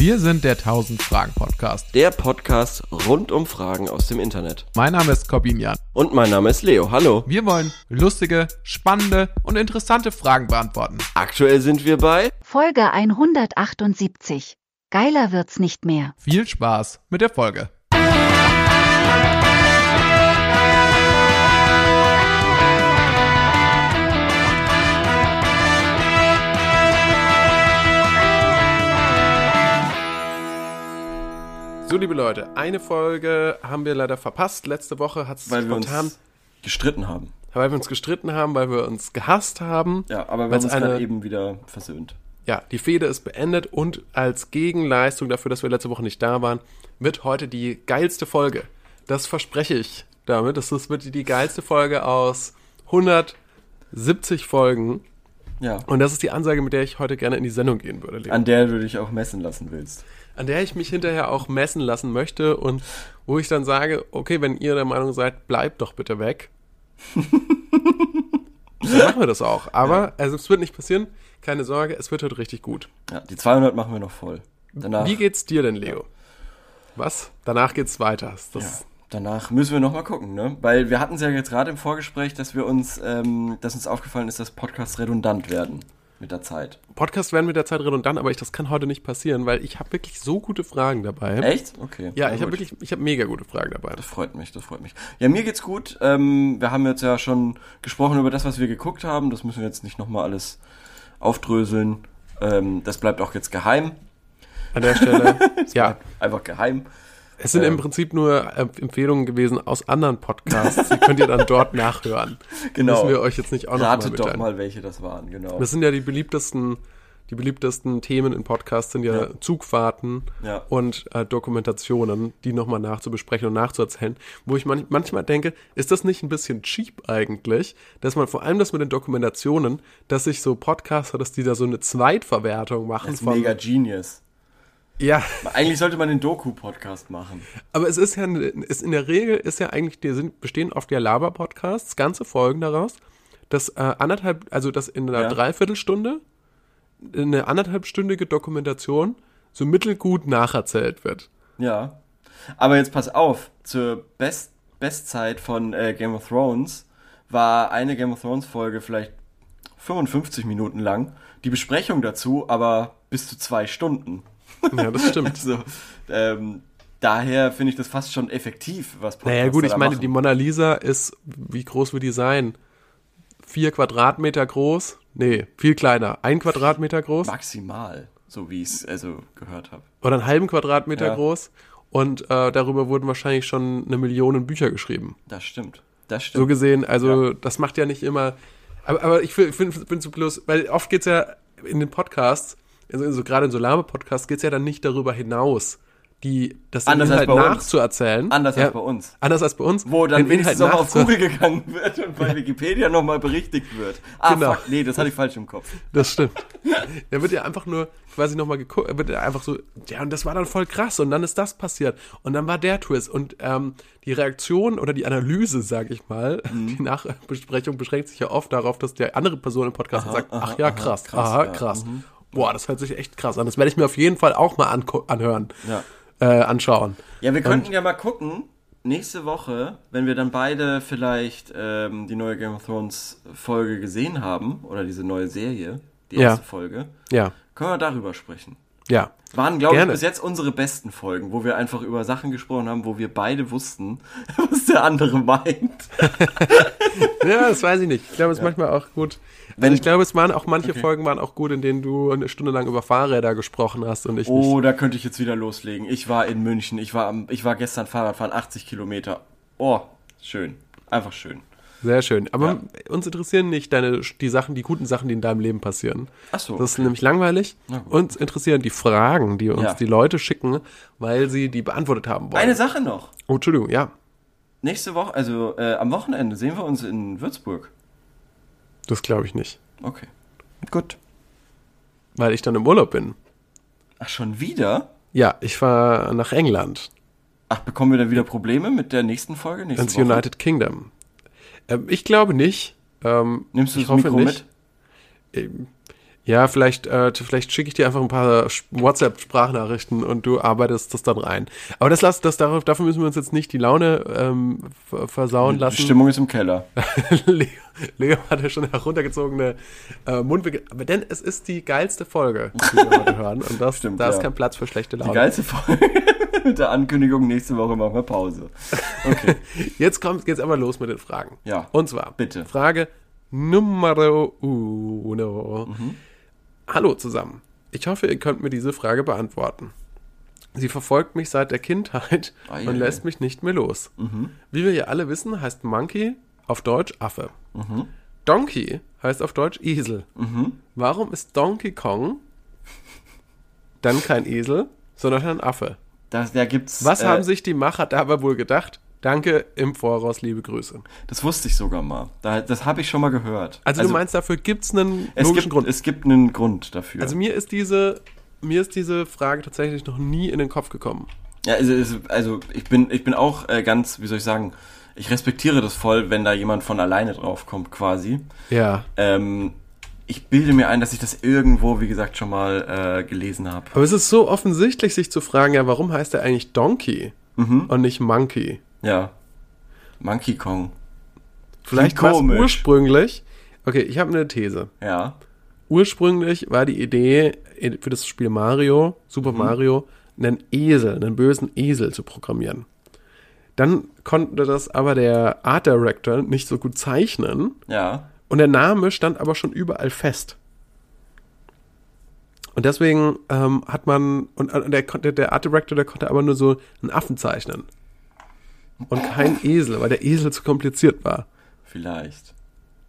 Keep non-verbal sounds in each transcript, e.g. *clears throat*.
Wir sind der 1000 Fragen Podcast. Der Podcast rund um Fragen aus dem Internet. Mein Name ist Corbinian. Und mein Name ist Leo. Hallo. Wir wollen lustige, spannende und interessante Fragen beantworten. Aktuell sind wir bei Folge 178. Geiler wird's nicht mehr. Viel Spaß mit der Folge. So, liebe Leute, eine Folge haben wir leider verpasst. Letzte Woche hat es weil wir spontan, uns gestritten haben. weil wir uns gestritten haben, weil wir uns gehasst haben. Ja, aber wir haben uns eine- eben wieder versöhnt. Ja, die Fehde ist beendet und als Gegenleistung dafür, dass wir letzte Woche nicht da waren, wird heute die geilste Folge. Das verspreche ich damit. Das wird die geilste Folge aus 170 Folgen. Ja. Und das ist die Ansage, mit der ich heute gerne in die Sendung gehen würde, Leo. An der du dich auch messen lassen willst. An der ich mich hinterher auch messen lassen möchte und wo ich dann sage, okay, wenn ihr der Meinung seid, bleibt doch bitte weg. *laughs* dann machen wir das auch. Aber also es wird nicht passieren. Keine Sorge, es wird heute richtig gut. Ja, die 200 machen wir noch voll. Danach, Wie geht's dir denn, Leo? Was? Danach geht's weiter. Das, ja, danach müssen wir noch mal gucken, ne? Weil wir hatten es ja jetzt gerade im Vorgespräch, dass wir uns, ähm, dass uns aufgefallen ist, dass Podcasts redundant werden mit der Zeit. Podcasts werden mit der Zeit redundant, aber ich, das kann heute nicht passieren, weil ich habe wirklich so gute Fragen dabei. Echt? Okay. Ja, Na ich habe wirklich, ich habe mega gute Fragen dabei. Das freut mich, das freut mich. Ja, mir geht's gut. Ähm, wir haben jetzt ja schon gesprochen über das, was wir geguckt haben. Das müssen wir jetzt nicht nochmal alles aufdröseln. Ähm, das bleibt auch jetzt geheim. An der Stelle, *laughs* ja, Einfach geheim. Es sind im ähm, Prinzip nur äh, Empfehlungen gewesen aus anderen Podcasts. Die könnt ihr dann dort *laughs* nachhören. Genau. Müssen wir euch jetzt nicht auch noch mal Ratet doch mitteilen. mal, welche das waren, genau. Das sind ja die beliebtesten, die beliebtesten Themen in Podcasts sind ja, Ja. Zugfahrten Ja. und äh, Dokumentationen, die nochmal nachzubesprechen und nachzuerzählen. Wo ich man manchmal denke, ist das nicht ein bisschen cheap eigentlich, dass man vor allem das mit den Dokumentationen, dass sich so Podcaster, dass die da so eine Zweitverwertung machen das ist mega genius. Ja, Eigentlich sollte man den Doku-Podcast machen. aber es ist ja, ist in der Regel ist ja eigentlich, die sind, bestehen oft ja Laber-Podcasts, ganze Folgen daraus, dass äh, anderthalb, also dass in einer Ja. Dreiviertelstunde eine anderthalbstündige Dokumentation so mittelgut nacherzählt wird. Ja. Aber jetzt pass auf, zur Best Bestzeit von äh, Game of Thrones war eine Game of Thrones Folge vielleicht 55 Minuten lang. Die Besprechung dazu aber bis zu zwei Stunden. Ja, das stimmt. *laughs* Also, ähm, daher finde ich das fast schon effektiv, was Podcaster naja, gut, ich meine, machen. die Mona Lisa ist, wie groß wird die sein? Vier Quadratmeter groß? Nee, viel kleiner. Ein Quadratmeter groß? Maximal, so wie ich es also gehört habe. Oder einen halben Quadratmeter Ja. groß? Und äh, darüber wurden wahrscheinlich schon eine Million Bücher geschrieben. Das stimmt. Das So stimmt. gesehen, also Ja. das macht ja nicht immer. Aber, aber ich finde find, find so bloß, weil oft geht's ja in den Podcasts, also so, gerade in so Lame-Podcasts, geht's ja dann nicht darüber hinaus, die, das Anders Inhalt uns. nachzuerzählen. Anders ja, als bei uns. Anders als bei uns. Wo dann wenigstens noch auf Google gegangen wird und bei Wikipedia nochmal berichtigt wird. Ah, Genau. fuck, nee, das hatte ich falsch im Kopf. Das stimmt. Da wird ja einfach nur quasi nochmal geguckt, wird ja einfach so, ja, und das war dann voll krass und dann ist das passiert und dann war der Twist und ähm, die Reaktion oder die Analyse, sag ich mal, Mhm. die Nachbesprechung beschränkt sich ja oft darauf, dass der andere Person im Podcast Aha, sagt, aha, ach ja, aha, krass, krass, aha, ja, krass. mhm. Boah, das hört sich echt krass an. Das werde ich mir auf jeden Fall auch mal anhören, Ja. äh, anschauen. Ja, wir könnten ja mal gucken, nächste Woche, wenn wir dann beide vielleicht ähm, die neue Game of Thrones Folge gesehen haben, oder diese neue Serie, die Ja. erste Folge, Ja, können wir darüber sprechen. Ja. Waren, glaube ich, bis jetzt unsere besten Folgen, wo wir einfach über Sachen gesprochen haben, wo wir beide wussten, *laughs* was der andere meint. *laughs* Ja, das weiß ich nicht. Ich glaube, es ist manchmal auch gut. Wenn- Wenn ich glaube, es waren auch manche Okay. Folgen waren auch gut, in denen du eine Stunde lang über Fahrräder gesprochen hast und ich nicht. Oh, da könnte ich jetzt wieder loslegen. Ich war in München, ich war, am, ich war gestern Fahrradfahren, 80 Kilometer. Oh, schön. Einfach schön. Sehr schön. Aber Ja. uns interessieren nicht deine, die Sachen, die guten Sachen, die in deinem Leben passieren. Ach so, Das ist okay. nämlich langweilig. Uns interessieren die Fragen, die uns Ja. die Leute schicken, weil sie die beantwortet haben wollen. Eine Sache noch. oh, Entschuldigung, ja. Nächste Woche, also äh, am Wochenende sehen wir uns in Würzburg. Das glaube ich nicht. Okay. Gut. Weil ich dann im Urlaub bin. Ach, schon wieder? Ja, ich fahre nach England. Ach, bekommen wir dann wieder Probleme mit der nächsten Folge? Nächste Ins Woche? United Kingdom. Ähm, ich glaube nicht. Ähm, Nimmst du das Mikro nicht. Ähm, Ja, vielleicht, äh, vielleicht schicke ich dir einfach ein paar WhatsApp-Sprachnachrichten und du arbeitest das dann rein. Aber das lass, das darauf, dafür müssen wir uns jetzt nicht die Laune ähm, ver- versauen Die lassen. Stimmung ist im Keller. *laughs* Leo, Leo hat ja schon heruntergezogene äh, Mundwinkel. Aber denn es ist die geilste Folge, die wir heute hören. Und das, *laughs* Stimmt, da ist ja. kein Platz für schlechte Die Laune. geilste Folge *laughs* *laughs* mit der Ankündigung, nächste Woche machen wir Pause. Okay. *laughs* Jetzt kommt geht's aber los mit den Fragen. Ja. Und zwar Bitte. Frage Numero uno. Mhm. Hallo zusammen. Ich hoffe, ihr könnt mir diese Frage beantworten. Sie verfolgt mich seit der Kindheit Ei, und lässt mich nicht mehr los. Wie wir ja alle wissen, heißt Monkey auf Deutsch Affe. Donkey heißt auf Deutsch Esel. Warum ist Donkey Kong dann kein Esel, sondern ein Affe? Das, da gibt's. Was äh, haben sich die Macher dabei wohl gedacht? Danke im Voraus, liebe Grüße. Das wusste ich sogar mal. Da, das habe ich schon mal gehört. Also, du meinst, dafür gibt es einen es logischen gibt, Grund. Es gibt einen Grund dafür. Also mir ist diese, mir ist diese Frage tatsächlich noch nie in den Kopf gekommen. Ja, also, also- also ich bin, ich bin auch äh, ganz, wie soll ich sagen, ich respektiere das voll, wenn da jemand von alleine drauf kommt, quasi. Ja. Ähm, ich bilde mir ein, dass ich das irgendwo, wie gesagt, schon mal äh, gelesen habe. Aber es ist so offensichtlich, sich zu fragen, ja, warum heißt er eigentlich Donkey und nicht Monkey? Ja. Monkey Kong. Vielleicht war ursprünglich. Okay, ich habe eine These. Ja. Ursprünglich war die Idee für das Spiel Mario, Super Mario, einen Esel, einen bösen Esel zu programmieren. Dann konnte das aber der Art Director nicht so gut zeichnen Ja. Und der Name stand aber schon überall fest. Und deswegen ähm, hat man, und, und der, konnte, der Art Director, der konnte aber nur so einen Affen zeichnen. Und kein Esel, weil der Esel zu kompliziert war. Vielleicht.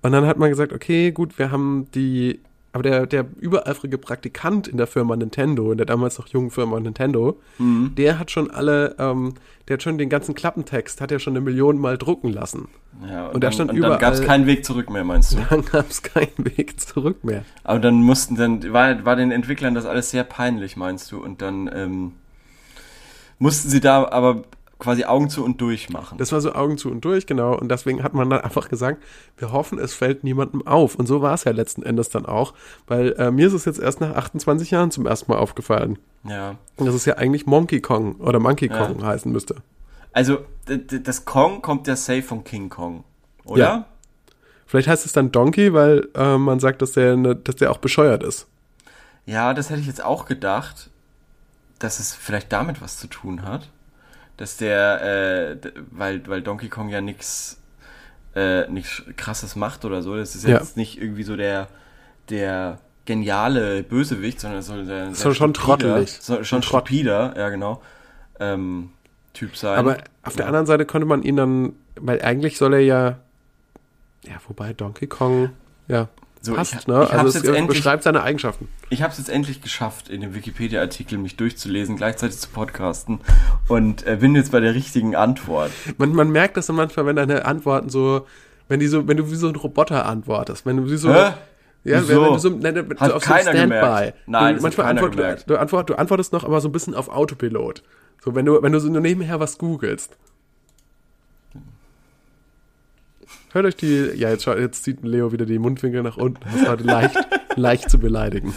Und dann hat man gesagt, okay, gut, wir haben die, aber der, der übereifrige Praktikant in der Firma Nintendo, in der damals noch jungen Firma Nintendo, der hat schon alle, ähm, der hat schon den ganzen Klappentext, hat er schon eine Million Mal drucken lassen. Ja, und, Und da stand und dann gab es überall- keinen Weg zurück mehr, meinst du? *laughs* Dann gab es keinen Weg zurück mehr. Aber dann mussten dann, war, war den Entwicklern das alles sehr peinlich, meinst du? Und dann ähm, mussten sie da aber quasi Augen zu und durch machen. Das war so Augen zu und durch, genau. Und deswegen hat man dann einfach gesagt, wir hoffen, es fällt niemandem auf. Und so war es ja letzten Endes dann auch, weil äh, mir ist es jetzt erst nach 28 Jahren zum ersten Mal aufgefallen. ja. Und das ist ja eigentlich Monkey Kong oder Monkey Ja. Kong heißen müsste. Also, das Kong kommt ja safe von King Kong, oder? Ja. Vielleicht heißt es dann Donkey, weil äh, man sagt, dass der, ne, dass der auch bescheuert ist. Ja, das hätte ich jetzt auch gedacht, dass es vielleicht damit was zu tun hat. Dass der, äh, weil, weil Donkey Kong ja nix, äh, nix krasses macht oder so. Das ist Ja. jetzt nicht irgendwie so der, der geniale Bösewicht, sondern soll der Soll schon trottelig. Soll schon stupider, ja genau, ähm, Typ sein. Aber auf der anderen Seite konnte man ihn dann, weil eigentlich soll er ja, ja, wobei Donkey Kong, ja, So, passt, ich- ne? ich Also es jetzt endlich- beschreibt seine Eigenschaften. Ich habe es jetzt endlich geschafft, in dem Wikipedia-Artikel mich durchzulesen, gleichzeitig zu podcasten und äh, bin jetzt bei der richtigen Antwort. Man, man merkt das dann manchmal, wenn deine Antworten so, wenn die so, wenn du wie so ein Roboter antwortest, wenn du wie so, Hä? ja, Wieso? wenn du so, nein, so Hat auf keiner so Standby. gemerkt. Nein, du, manchmal antwort, gemerkt. Du, antwort, du antwortest noch, aber so ein bisschen auf Autopilot. So, wenn du, wenn du so nur nebenher was googelst. Hört euch die, ja, jetzt, jetzt zieht Leo wieder die Mundwinkel nach unten. Das heute leicht, *laughs* leicht zu beleidigen.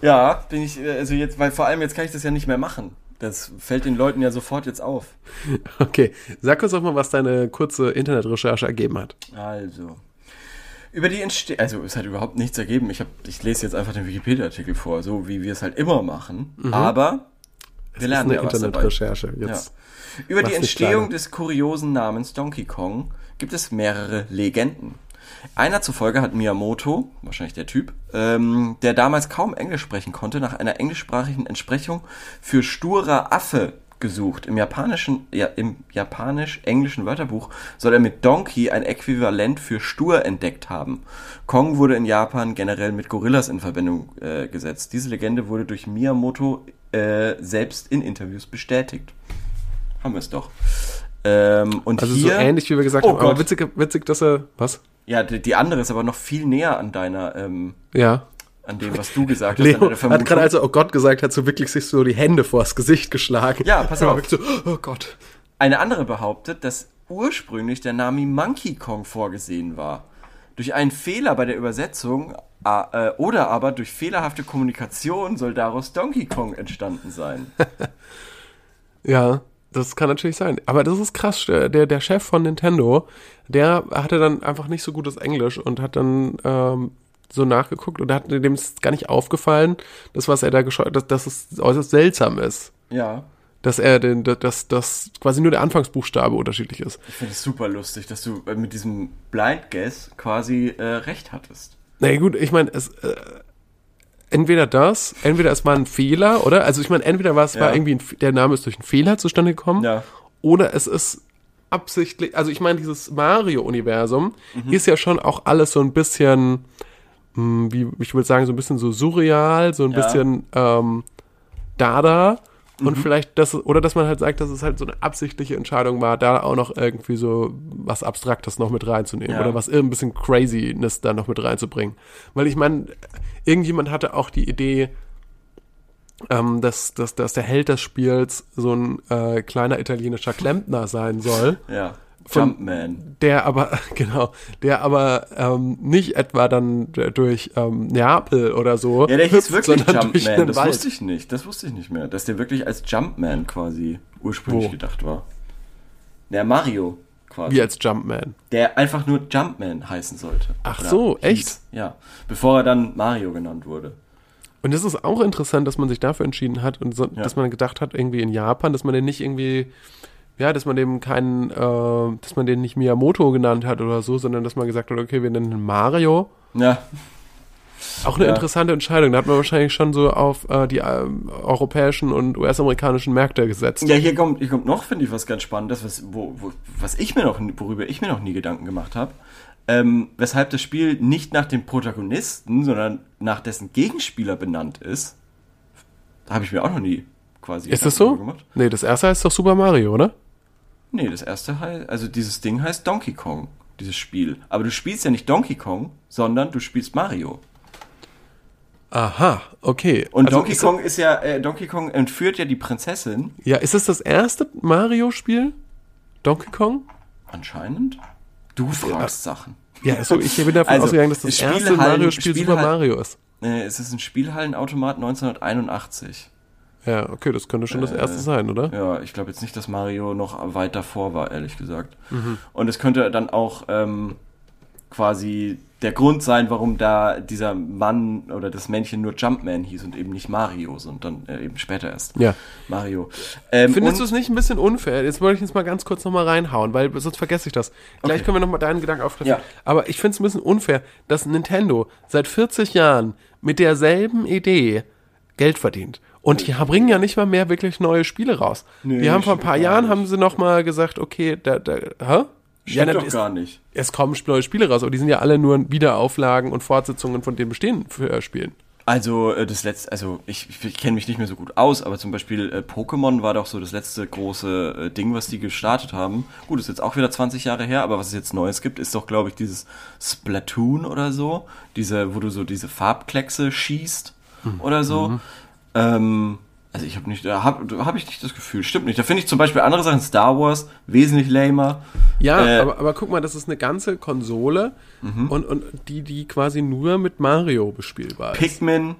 Ja, bin ich, äh, also jetzt, weil vor allem jetzt kann ich das ja nicht mehr machen. Das fällt den Leuten ja sofort jetzt auf. Okay, sag uns doch mal, was deine kurze Internetrecherche ergeben hat. Also. Über die Entstehung, also es hat überhaupt nichts ergeben. Ich, hab, ich lese jetzt einfach den Wikipedia-Artikel vor, so wie wir es halt immer machen. Aber wir Das lernen ist ja eine dabei. Internetrecherche. Jetzt. Über Mach's die Entstehung des kuriosen Namens Donkey Kong gibt es mehrere Legenden. Einer zufolge hat Miyamoto, wahrscheinlich der Typ, ähm, der damals kaum Englisch sprechen konnte, nach einer englischsprachigen Entsprechung für sturer Affe gesucht. Im japanischen, ja, im japanisch-englischen Wörterbuch soll er mit Donkey ein Äquivalent für stur entdeckt haben. Kong wurde in Japan generell mit Gorillas in Verbindung äh, gesetzt. Diese Legende wurde durch Miyamoto äh, selbst in Interviews bestätigt. Haben wir es doch. Ähm, und Also hier, so ähnlich, wie wir gesagt Oh haben. Aber Gott. witzig, witzig, dass er, was? ja, die, die andere ist aber noch viel näher an deiner, ähm, Ja. an dem, was du gesagt hast. Leo deiner hat gerade, als er oh Gott gesagt hat, so wirklich sich so die Hände vors Gesicht geschlagen. Ja, pass *laughs* Er auf. wirklich So, oh Gott. Eine andere behauptet, dass ursprünglich der Name Monkey Kong vorgesehen war. Durch einen Fehler bei der Übersetzung äh, oder aber durch fehlerhafte Kommunikation soll daraus Donkey Kong entstanden sein. *laughs* Ja, das kann natürlich sein. Aber das ist krass. Der, der Chef von Nintendo, der hatte dann einfach nicht so gutes Englisch und hat dann ähm, so nachgeguckt und hat dem ist gar nicht aufgefallen, das, was er da geschaut dass, dass es äußerst seltsam ist. Ja. Dass er den, dass, dass quasi nur der Anfangsbuchstabe unterschiedlich ist. Ich finde es super lustig, dass du äh, mit diesem Blind Guess quasi äh, recht hattest. Na naja, gut, ich meine, es äh, entweder das, entweder es war ein Fehler, oder? Also ich meine, entweder war es Ja. war irgendwie ein, der Name ist durch einen Fehler zustande gekommen, Ja. oder es ist absichtlich, also ich meine, dieses Mario-Universum Mhm. ist ja schon auch alles so ein bisschen, mh, wie ich würde sagen, so ein bisschen so surreal, so ein Ja. bisschen ähm, Dada. Und Mhm. vielleicht das, oder dass man halt sagt, dass es halt so eine absichtliche Entscheidung war, da auch noch irgendwie so was Abstraktes noch mit reinzunehmen Ja. oder was ein bisschen Craziness da noch mit reinzubringen. Weil ich meine, irgendjemand hatte auch die Idee, ähm, dass, dass, dass der Held des Spiels so ein äh, kleiner italienischer Klempner sein soll, Ja. Von- Jumpman. der aber, *laughs* genau, der aber ähm, nicht etwa dann durch ähm, Neapel oder so Ja, der hieß wirklich Jumpman. Das Wald. wusste ich nicht. Das wusste ich nicht mehr. Dass der wirklich als Jumpman quasi ursprünglich Wo? gedacht war. Der Mario quasi. Wie als Jumpman. Der einfach nur Jumpman heißen sollte. Ach so, hieß. echt? Ja. Bevor er dann Mario genannt wurde. Und das ist auch interessant, dass man sich dafür entschieden hat und so, Ja. dass man gedacht hat, irgendwie in Japan, dass man den nicht irgendwie, ja, dass man dem keinen, äh, dass man den nicht Miyamoto genannt hat oder so, sondern dass man gesagt hat, okay, wir nennen ihn Mario. Ja. Auch eine Ja. interessante Entscheidung. Da hat man wahrscheinlich schon so auf äh, die ähm, europäischen und US-amerikanischen Märkte gesetzt. Ja, hier kommt, hier kommt noch, finde ich, was ganz Spannendes, was, wo, wo, was ich mir noch, worüber ich mir noch nie Gedanken gemacht habe. Ähm, weshalb das Spiel nicht nach dem Protagonisten, sondern nach dessen Gegenspieler benannt ist. Da habe ich mir auch noch nie quasi Ist das so? gemacht. Nee, das erste heißt doch Super Mario, oder? Nee, das erste heißt, also dieses Ding heißt Donkey Kong, dieses Spiel. Aber du spielst ja nicht Donkey Kong, sondern du spielst Mario. Aha, okay. Und Also Donkey ist, Kong ist ja, äh, Donkey Kong entführt ja die Prinzessin, Ja, ist es das erste Mario-Spiel? Donkey Kong? anscheinend. Du fragst Sachen. Ja, also ich bin davon Also, ausgegangen, dass das erste Mario-Spiel Super Mario ist. Äh, es ist ein Spielhallenautomat 1981. Ja, okay, das könnte schon das Äh, erste sein, oder? Ja, ich glaube jetzt nicht, dass Mario noch weit davor war, ehrlich gesagt. Mhm. Und es könnte dann auch ähm, quasi der Grund sein, warum da dieser Mann oder das Männchen nur Jumpman hieß und eben nicht Mario, sondern äh, eben später erst Ja. Mario. Ähm, Findest du es nicht ein bisschen unfair? Jetzt wollte ich jetzt mal ganz kurz nochmal reinhauen, weil sonst vergesse ich das. Gleich Okay. können wir nochmal deinen Gedanken aufgreifen. Ja. Aber ich finde es ein bisschen unfair, dass Nintendo seit 40 Jahren mit derselben Idee Geld verdient. Und die bringen ja nicht mal mehr wirklich neue Spiele raus. Nee, die haben vor ein paar Jahren haben sie nochmal gesagt, okay, da, da, hä? Na, doch es, gar nicht. es kommen neue Spiele raus, aber die sind ja alle nur Wiederauflagen und Fortsetzungen von den bestehenden äh, Spielen. Also äh, das letzte, also ich, ich kenne mich nicht mehr so gut aus, aber zum Beispiel äh, Pokémon war doch so das letzte große äh, Ding, was die gestartet haben. Gut, ist jetzt auch wieder 20 Jahre her, aber was es jetzt Neues gibt, ist doch, glaube ich, dieses Splatoon oder so, diese, wo du so diese Farbkleckse schießt oder so. Ähm, also ich habe nicht, da habe hab ich nicht das Gefühl, stimmt nicht. Da finde ich zum Beispiel andere Sachen, Star Wars, wesentlich lamer. Ja, Äh, aber, aber guck mal, das ist eine ganze Konsole und, und die, die quasi nur mit Mario bespielbar ist. Pikmin,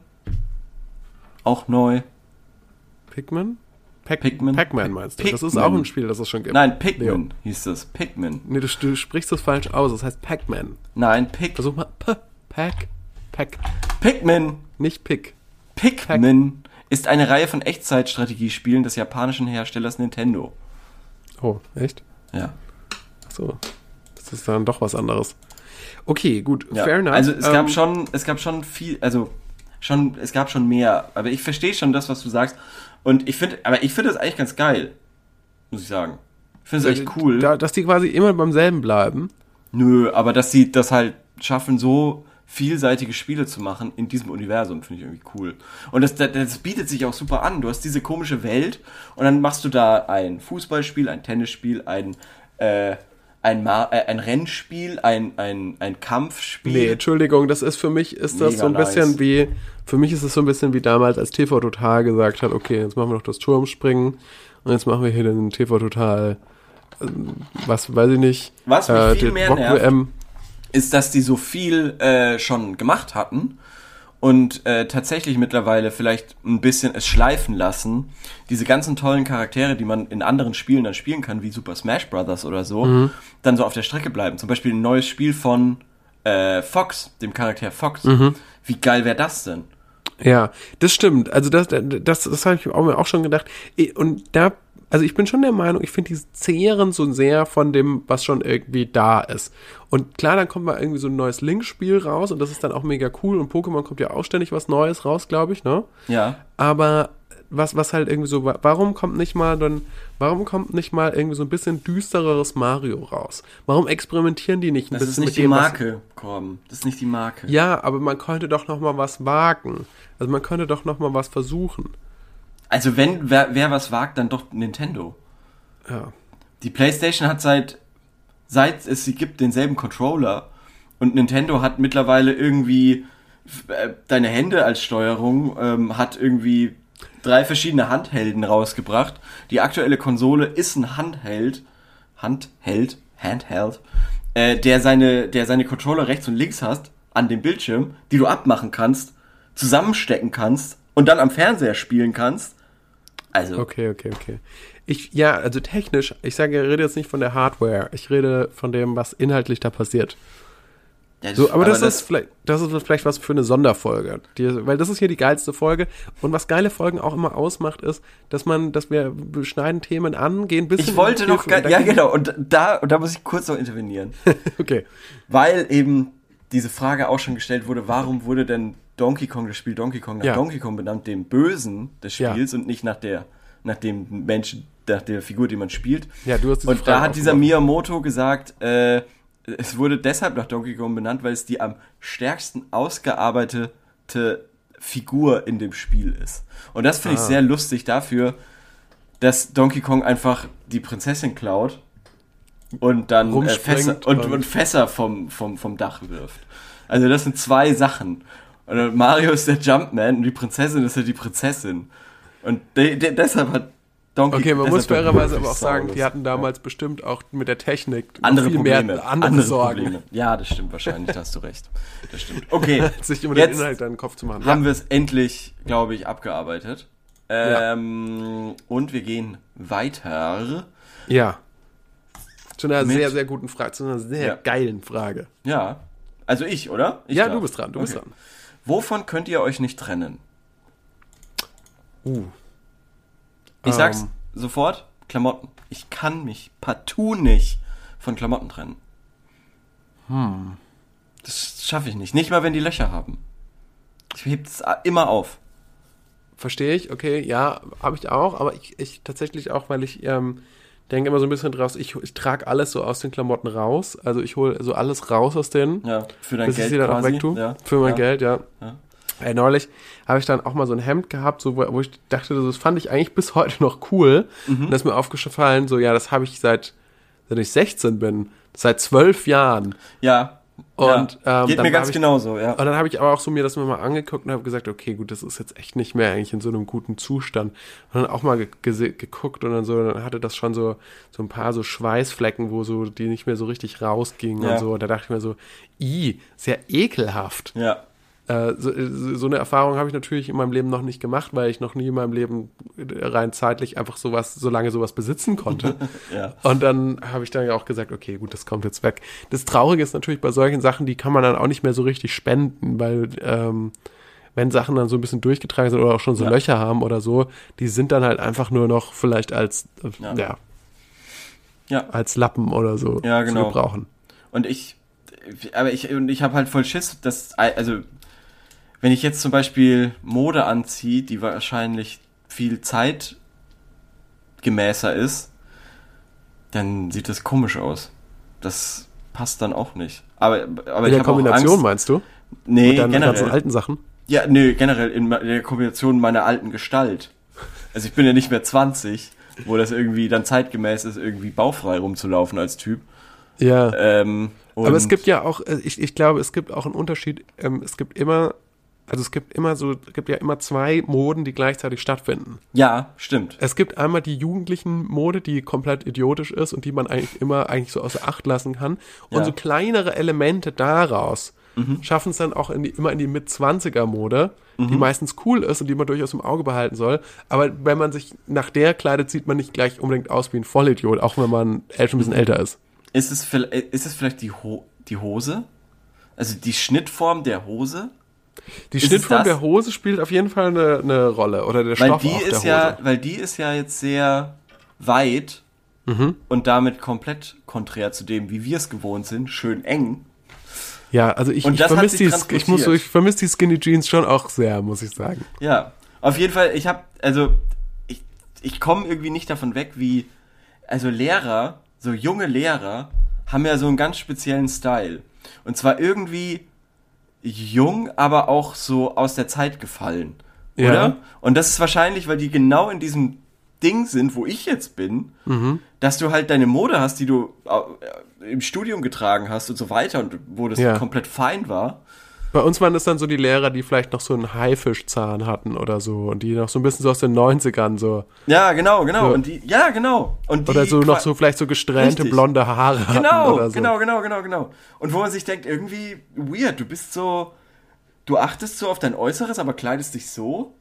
auch neu. Pikmin? Pac Pikmin. Pac-Man meinst du? Das ist Pikmin. auch ein Spiel, das es schon gibt. Nein, Pikmin Leo. hieß das. Pikmin. Nee, du, du sprichst das falsch aus. Das heißt Pac-Man. Nein, Pick. Versuch mal. P, Pac, Pac. Pikmin. Nicht Pick. Pikmin ist eine Reihe von Echtzeitstrategiespielen des japanischen Herstellers Nintendo. Oh, echt? Ja. Ach so. Das ist dann doch was anderes. Okay, gut. ja. Fair enough. Also es Ähm, gab schon, es gab schon viel, also schon, es gab schon mehr. Aber ich verstehe schon das, was du sagst. Und ich finde, aber ich finde das eigentlich ganz geil, muss ich sagen. Ich finde es echt cool. Da, dass die quasi immer beim selben bleiben. Nö, aber dass sie das halt schaffen, so vielseitige Spiele zu machen in diesem Universum, finde ich irgendwie cool. Und das, das, das bietet sich auch super an. Du hast diese komische Welt und dann machst du da ein Fußballspiel, ein Tennisspiel, ein, äh, ein, Ma äh, ein Rennspiel, ein, ein, ein Kampfspiel. Nee, Entschuldigung, das ist für mich ist das Mega so ein bisschen nice. wie, für mich ist es so ein bisschen wie damals, als TV Total gesagt hat, okay, jetzt machen wir noch das Turmspringen und jetzt machen wir hier den TV Total, ähm, was weiß ich nicht, Was mich äh, viel mehr nervt. Ist, dass die so viel äh, schon gemacht hatten und äh, tatsächlich mittlerweile vielleicht ein bisschen es schleifen lassen. Diese ganzen tollen Charaktere, die man in anderen Spielen dann spielen kann, wie Super Smash Bros. oder so, dann so auf der Strecke bleiben. Zum Beispiel ein neues Spiel von äh, Fox, dem Charakter Fox. Wie geil wäre das denn? Ja, das stimmt. Also das, das, das habe ich auch, mir auch schon gedacht. Und da, also ich bin schon der Meinung, ich finde die zehren so sehr von dem, was schon irgendwie da ist. Und klar, dann kommt mal irgendwie so ein neues Link-Spiel raus und das ist dann auch mega cool und Pokémon kommt ja auch ständig was Neues raus, glaube ich, ne? Ja. Aber was, was halt irgendwie so, wa- warum kommt nicht mal dann, warum kommt nicht mal irgendwie so ein bisschen düstereres Mario raus? Warum experimentieren die nicht ein Das ist bisschen nicht mit die dem, Marke, Korben. Das ist nicht die Marke. Ja, aber man könnte doch noch mal was wagen. Also man könnte doch noch mal was versuchen. Also wenn wer, wer was wagt, dann doch Nintendo. Ja. Die PlayStation hat seit seit es sie gibt denselben Controller und Nintendo hat mittlerweile irgendwie äh, deine Hände als Steuerung ähm, hat irgendwie drei verschiedene Handhelden rausgebracht. Die aktuelle Konsole ist ein Handheld, Handheld, Handheld, äh, der seine der seine Controller rechts und links hast an dem Bildschirm, die du abmachen kannst, zusammenstecken kannst und dann am Fernseher spielen kannst. Also Okay, okay, okay. Ich, ja, also technisch, ich sage, ich rede jetzt nicht von der Hardware, ich rede von dem, was inhaltlich da passiert. ja, So, aber, das, ist vielleicht, das ist vielleicht was für eine Sonderfolge. Die, weil das ist hier die geilste Folge. Und was geile Folgen auch immer ausmacht, ist, dass man, dass wir beschneiden Themen an, gehen bisschen. Ich wollte noch, Tiefe und ga- dann ja genau, und da, und da muss ich kurz noch intervenieren. *laughs* Okay. Weil eben diese Frage auch schon gestellt wurde, warum wurde denn Donkey Kong, das Spiel Donkey Kong, nach Ja. Donkey Kong benannt, dem Bösen des Ja. Spiels und nicht nach der, nach dem Menschen, nach der Figur, die man spielt. Ja, du hast diese Und da Frage hat dieser. Miyamoto gesagt, äh, es wurde deshalb nach Donkey Kong benannt, weil es die am stärksten ausgearbeitete Figur in dem Spiel ist. Und das finde ich Ah. sehr lustig dafür, dass Donkey Kong einfach die Prinzessin klaut und dann äh, Fässer, und, und- und Fässer vom, vom, vom Dach wirft. Also das sind zwei Sachen. Und Mario ist der Jumpman und die Prinzessin ist ja die Prinzessin. Und de, de, deshalb hat Donkey Okay, man muss fairerweise aber auch sagen, die hatten damals bestimmt auch mit der Technik andere viel Probleme. mehr andere, Sorgen, Probleme. Ja, das stimmt wahrscheinlich, da hast du recht. Das stimmt. *laughs* Okay, sich immer den jetzt Inhalt in den Kopf zu machen. haben wir es endlich, glaube ich, abgearbeitet. Ähm, Und wir gehen weiter. Ja. Zu einer sehr, sehr guten Frage, zu einer sehr Ja. geilen Frage. Ja, also ich, oder? Ich ja, darf. du bist dran, du bist Okay. dran. Wovon könnt ihr euch nicht trennen? Uh. Ich sag's Ähm. sofort, Klamotten. Ich kann mich partout nicht von Klamotten trennen. Hm. Das schaffe ich nicht. Nicht mal, wenn die Löcher haben. Ich heb's immer auf. Verstehe ich, okay, ja, habe ich auch, aber ich, ich tatsächlich auch, weil ich ähm, denke immer so ein bisschen draus, ich, ich trage alles so aus den Klamotten raus, also ich hole so alles raus aus denen, Ja, für dein bis ich Geld sie dann auch quasi. wegtue, Ja. für mein ja. Geld, ja. Ja. Ey, neulich habe ich dann auch mal so ein Hemd gehabt, so, wo, wo ich dachte, das fand ich eigentlich bis heute noch cool. Mhm. Und das ist mir aufgefallen, so, ja, das habe ich seit, seit ich 16 bin, seit zwölf Jahren. Ja. Und, ja. ähm, Geht dann mir ganz ich- genauso, ja. Und dann habe ich aber auch so mir das mal angeguckt und habe gesagt, okay, gut, das ist jetzt echt nicht mehr eigentlich in so einem guten Zustand. Und dann auch mal ge geguckt und dann so, dann hatte das schon so, so ein paar so Schweißflecken, wo so, die nicht mehr so richtig rausgingen Ja. und so. Und da dachte ich mir so, i, sehr ekelhaft. Ja. Äh, so, so eine Erfahrung habe ich natürlich in meinem Leben noch nicht gemacht, weil ich noch nie in meinem Leben rein zeitlich einfach sowas, so lange sowas besitzen konnte. *laughs* Ja. Und dann habe ich dann ja auch gesagt, okay, gut, das kommt jetzt weg. Das Traurige ist natürlich bei solchen Sachen, die kann man dann auch nicht mehr so richtig spenden, weil ähm, wenn Sachen dann so ein bisschen durchgetragen sind oder auch schon so Ja. Löcher haben oder so, die sind dann halt einfach nur noch vielleicht als äh, Ja. ja. Ja. als Lappen oder so Ja, genau. zu gebrauchen. Und ich, aber ich, und ich habe halt voll Schiss, dass, also, wenn ich jetzt zum Beispiel Mode anziehe, die wahrscheinlich viel zeitgemäßer ist, dann sieht das komisch aus. Das passt dann auch nicht. Aber, aber In ich der Kombination Angst. meinst du? Nee, Mit deinen ganzen generell. alten Sachen? Ja, nö, generell in der Kombination meiner alten Gestalt. Also ich bin ja nicht mehr 20, wo das irgendwie dann zeitgemäß ist, irgendwie baufrei rumzulaufen als Typ. Ja. Ähm, Aber es gibt ja auch, äh, ich, ich glaube, es gibt auch einen Unterschied. Ähm, es gibt immer also es gibt immer so, es gibt ja immer zwei Moden, die gleichzeitig stattfinden. Ja, stimmt. Es gibt einmal die jugendlichen Mode, die komplett idiotisch ist und die man eigentlich immer eigentlich so außer Acht lassen kann. Und Ja. so kleinere Elemente daraus schaffen es dann auch in die, immer in die Mit-20er-Mode, die meistens cool ist und die man durchaus im Auge behalten soll. Aber wenn man sich nach der kleidet, sieht man nicht gleich unbedingt aus wie ein Vollidiot, auch wenn man schon ein bisschen älter ist. Ist es, ist es vielleicht die, Ho die Hose? Also die Schnittform der Hose? Die Schnittform der Hose spielt auf jeden Fall eine, eine Rolle. Oder der Weil Stoff die auf der ist Hose. ja, weil die ist ja jetzt sehr weit Mhm. und damit komplett konträr zu dem, wie wir es gewohnt sind, schön eng. Ja, also ich, ich vermisse die, ich muss ich vermisse die Skinny Jeans schon auch sehr, muss ich sagen. Ja, auf jeden Fall, ich habe, also, ich, ich komme irgendwie nicht davon weg, wie, also Lehrer, so junge Lehrer, haben ja so einen ganz speziellen Style. Und zwar irgendwie jung, aber auch so aus der Zeit gefallen. Ja. Oder? Und das ist wahrscheinlich, weil die genau in diesem Ding sind, wo ich jetzt bin, Mhm. dass du halt deine Mode hast, die du äh, im Studium getragen hast und so weiter und wo das Ja. komplett fein war. Bei uns waren das dann so die Lehrer, die vielleicht noch so einen Haifischzahn hatten oder so und die noch so ein bisschen so aus den 90ern so. Ja, genau, genau. So. Und die, ja, genau. Und die Oder so noch so vielleicht so gesträhnte Richtig. blonde Haare hatten Genau, oder so. genau, genau, genau, genau. Und wo man sich denkt, irgendwie weird, du bist so, du achtest so auf dein Äußeres, aber kleidest dich so.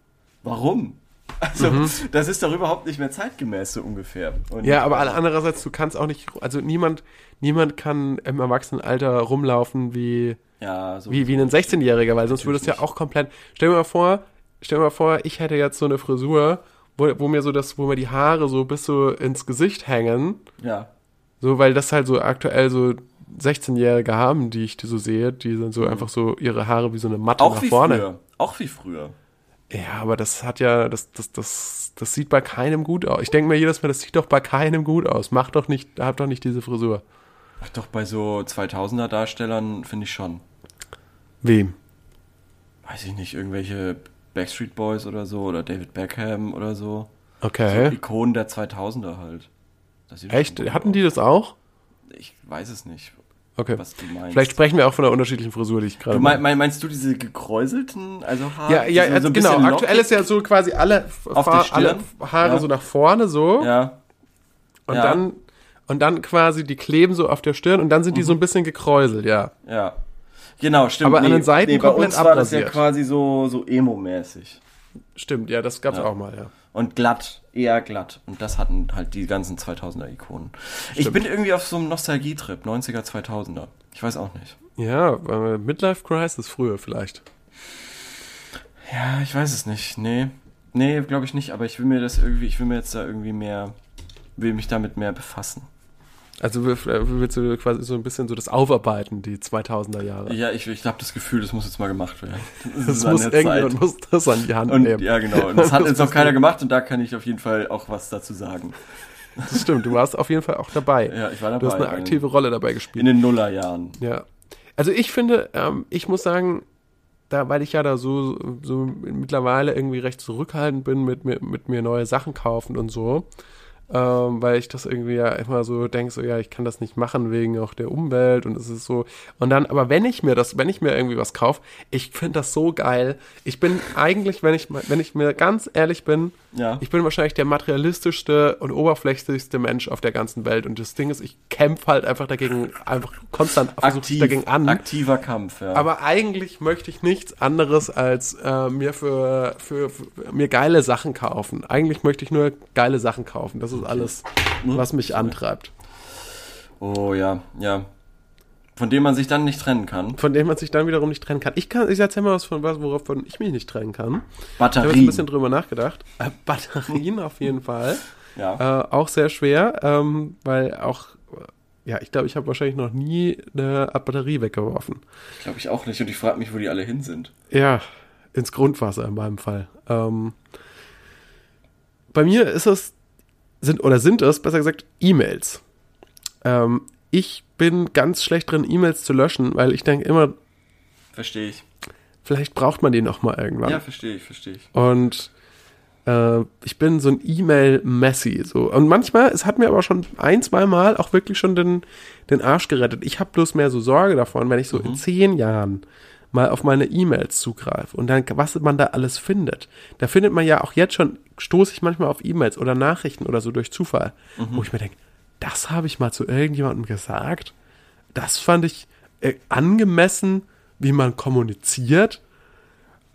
Warum? *laughs* Also, Mhm. das ist doch überhaupt nicht mehr zeitgemäß, so ungefähr. Und, Ja, aber andererseits, du kannst auch nicht, also niemand, niemand kann im Erwachsenenalter rumlaufen wie, Ja, so. wie, wie ein 16-Jähriger, weil sonst würde es ja auch komplett. Stell dir mal vor, stell dir mal vor, ich hätte jetzt so eine Frisur, wo, wo mir so das, wo mir die Haare so bis so ins Gesicht hängen. Ja. So, weil das halt so aktuell so 16-Jährige haben, die ich so sehe, die sind so einfach so ihre Haare wie so eine Matte Auch nach wie vorne. früher. Auch wie früher. Ja, aber das hat ja, das, das, das, das sieht bei keinem gut aus. Ich denke mir jedes Mal, das sieht doch bei keinem gut aus. Mach doch nicht, hab doch nicht diese Frisur. Ach, doch, bei so 2000er Darstellern finde ich schon. Wem? Weiß ich nicht, irgendwelche Backstreet Boys oder so oder David Beckham oder so. Okay. So Ikonen der 2000er halt. Echt? Hatten die das auch? Ich weiß es nicht, Okay. was du meinst. Vielleicht sprechen wir auch von einer unterschiedlichen Frisur, die ich gerade Du mein, mein, meinst du diese gekräuselten, also Haare? Ja, ja, die so genau. Aktuell lockig? ist ja so quasi alle, alle? Haare Ja. so nach vorne so Ja, und ja. dann und dann quasi die kleben so auf der Stirn und dann sind die Mhm. so ein bisschen gekräuselt, ja. ja. Genau, stimmt. Aber an den Seiten nee, bei komplett uns war das ja quasi so, so emo-mäßig. Stimmt, ja, das gab's Ja. auch mal, ja. Und glatt, eher glatt. Und das hatten halt die ganzen 2000er-Ikonen. Ich bin irgendwie auf so einem Nostalgietrip, 90er, 2000er. Ich weiß auch nicht. Ja, äh, Midlife Crisis früher vielleicht. Ja, ich weiß es nicht. Nee. Nee, glaube ich nicht, aber ich will mir das irgendwie, ich will mir jetzt da irgendwie mehr, will mich damit mehr befassen. Also will- willst du quasi so ein bisschen so das Aufarbeiten, die 2000er Jahre. Ja, ich, ich habe das Gefühl, das muss jetzt mal gemacht werden. das *laughs* an muss irgendjemand Zeit. muss das an die Hand Und nehmen. ja, genau. Und das *laughs* hat Das jetzt noch keiner gemacht und da kann ich auf jeden Fall auch was dazu sagen. Das stimmt, du warst auf jeden Fall auch dabei. Ja, ich war dabei. du hast eine aktive Rolle dabei In gespielt. den Nullerjahren. Ja. Also ich finde, ähm, ich muss sagen, da, weil ich ja da so, so mittlerweile irgendwie recht zurückhaltend bin mit mir, mit mir neue Sachen kaufen und so, ähm, weil ich das irgendwie ja immer so denke, so ja, ich kann das nicht machen wegen auch der Umwelt und es ist so. Und dann, aber wenn ich mir das, wenn ich mir irgendwie was kaufe, ich finde das so geil. Ich bin eigentlich, wenn ich, wenn ich mir ganz ehrlich bin, Ja. ich bin wahrscheinlich der materialistischste und oberflächlichste Mensch auf der ganzen Welt. Und das Ding ist, ich kämpfe halt einfach dagegen, einfach konstant Aktiv, dagegen an. aktiver Kampf, ja. Aber eigentlich möchte ich nichts anderes als äh, mir für, für, für mir geile Sachen kaufen. Eigentlich möchte ich nur geile Sachen kaufen. Das ist alles, was mich antreibt. oh ja, ja. Von dem man sich dann nicht trennen kann. Von dem man sich dann wiederum nicht trennen kann. Ich kann, ich erzähl mal was von was, worauf ich mich nicht trennen kann. Ich habe ein Batterien. bisschen drüber nachgedacht. Äh, Batterien auf jeden Fall. *laughs* ja. Äh, auch sehr schwer, ähm, weil auch, ja, ich glaube, ich habe wahrscheinlich noch nie eine Batterie weggeworfen. Glaube ich auch nicht. Und ich frage mich, wo die alle hin sind. Ja, ins Grundwasser in meinem Fall. Ähm, bei mir ist es, sind, oder sind es, besser gesagt, E-Mails. Ähm, ich bin ganz schlecht drin, E-Mails zu löschen, weil ich denke immer, Verstehe ich. vielleicht braucht man die noch mal irgendwann. Ja, verstehe ich, verstehe ich. Und äh, ich bin so ein E-Mail-Messi. So. Und manchmal, es hat mir aber schon ein, zwei Mal auch wirklich schon den, den Arsch gerettet. Ich habe bloß mehr so Sorge davon, wenn ich so in zehn Jahren mal auf meine E-Mails zugreife und dann, was man da alles findet, da findet man ja auch jetzt schon, stoße ich manchmal auf E-Mails oder Nachrichten oder so durch Zufall, wo ich mir denke, das habe ich mal zu irgendjemandem gesagt. Das fand ich äh, angemessen, wie man kommuniziert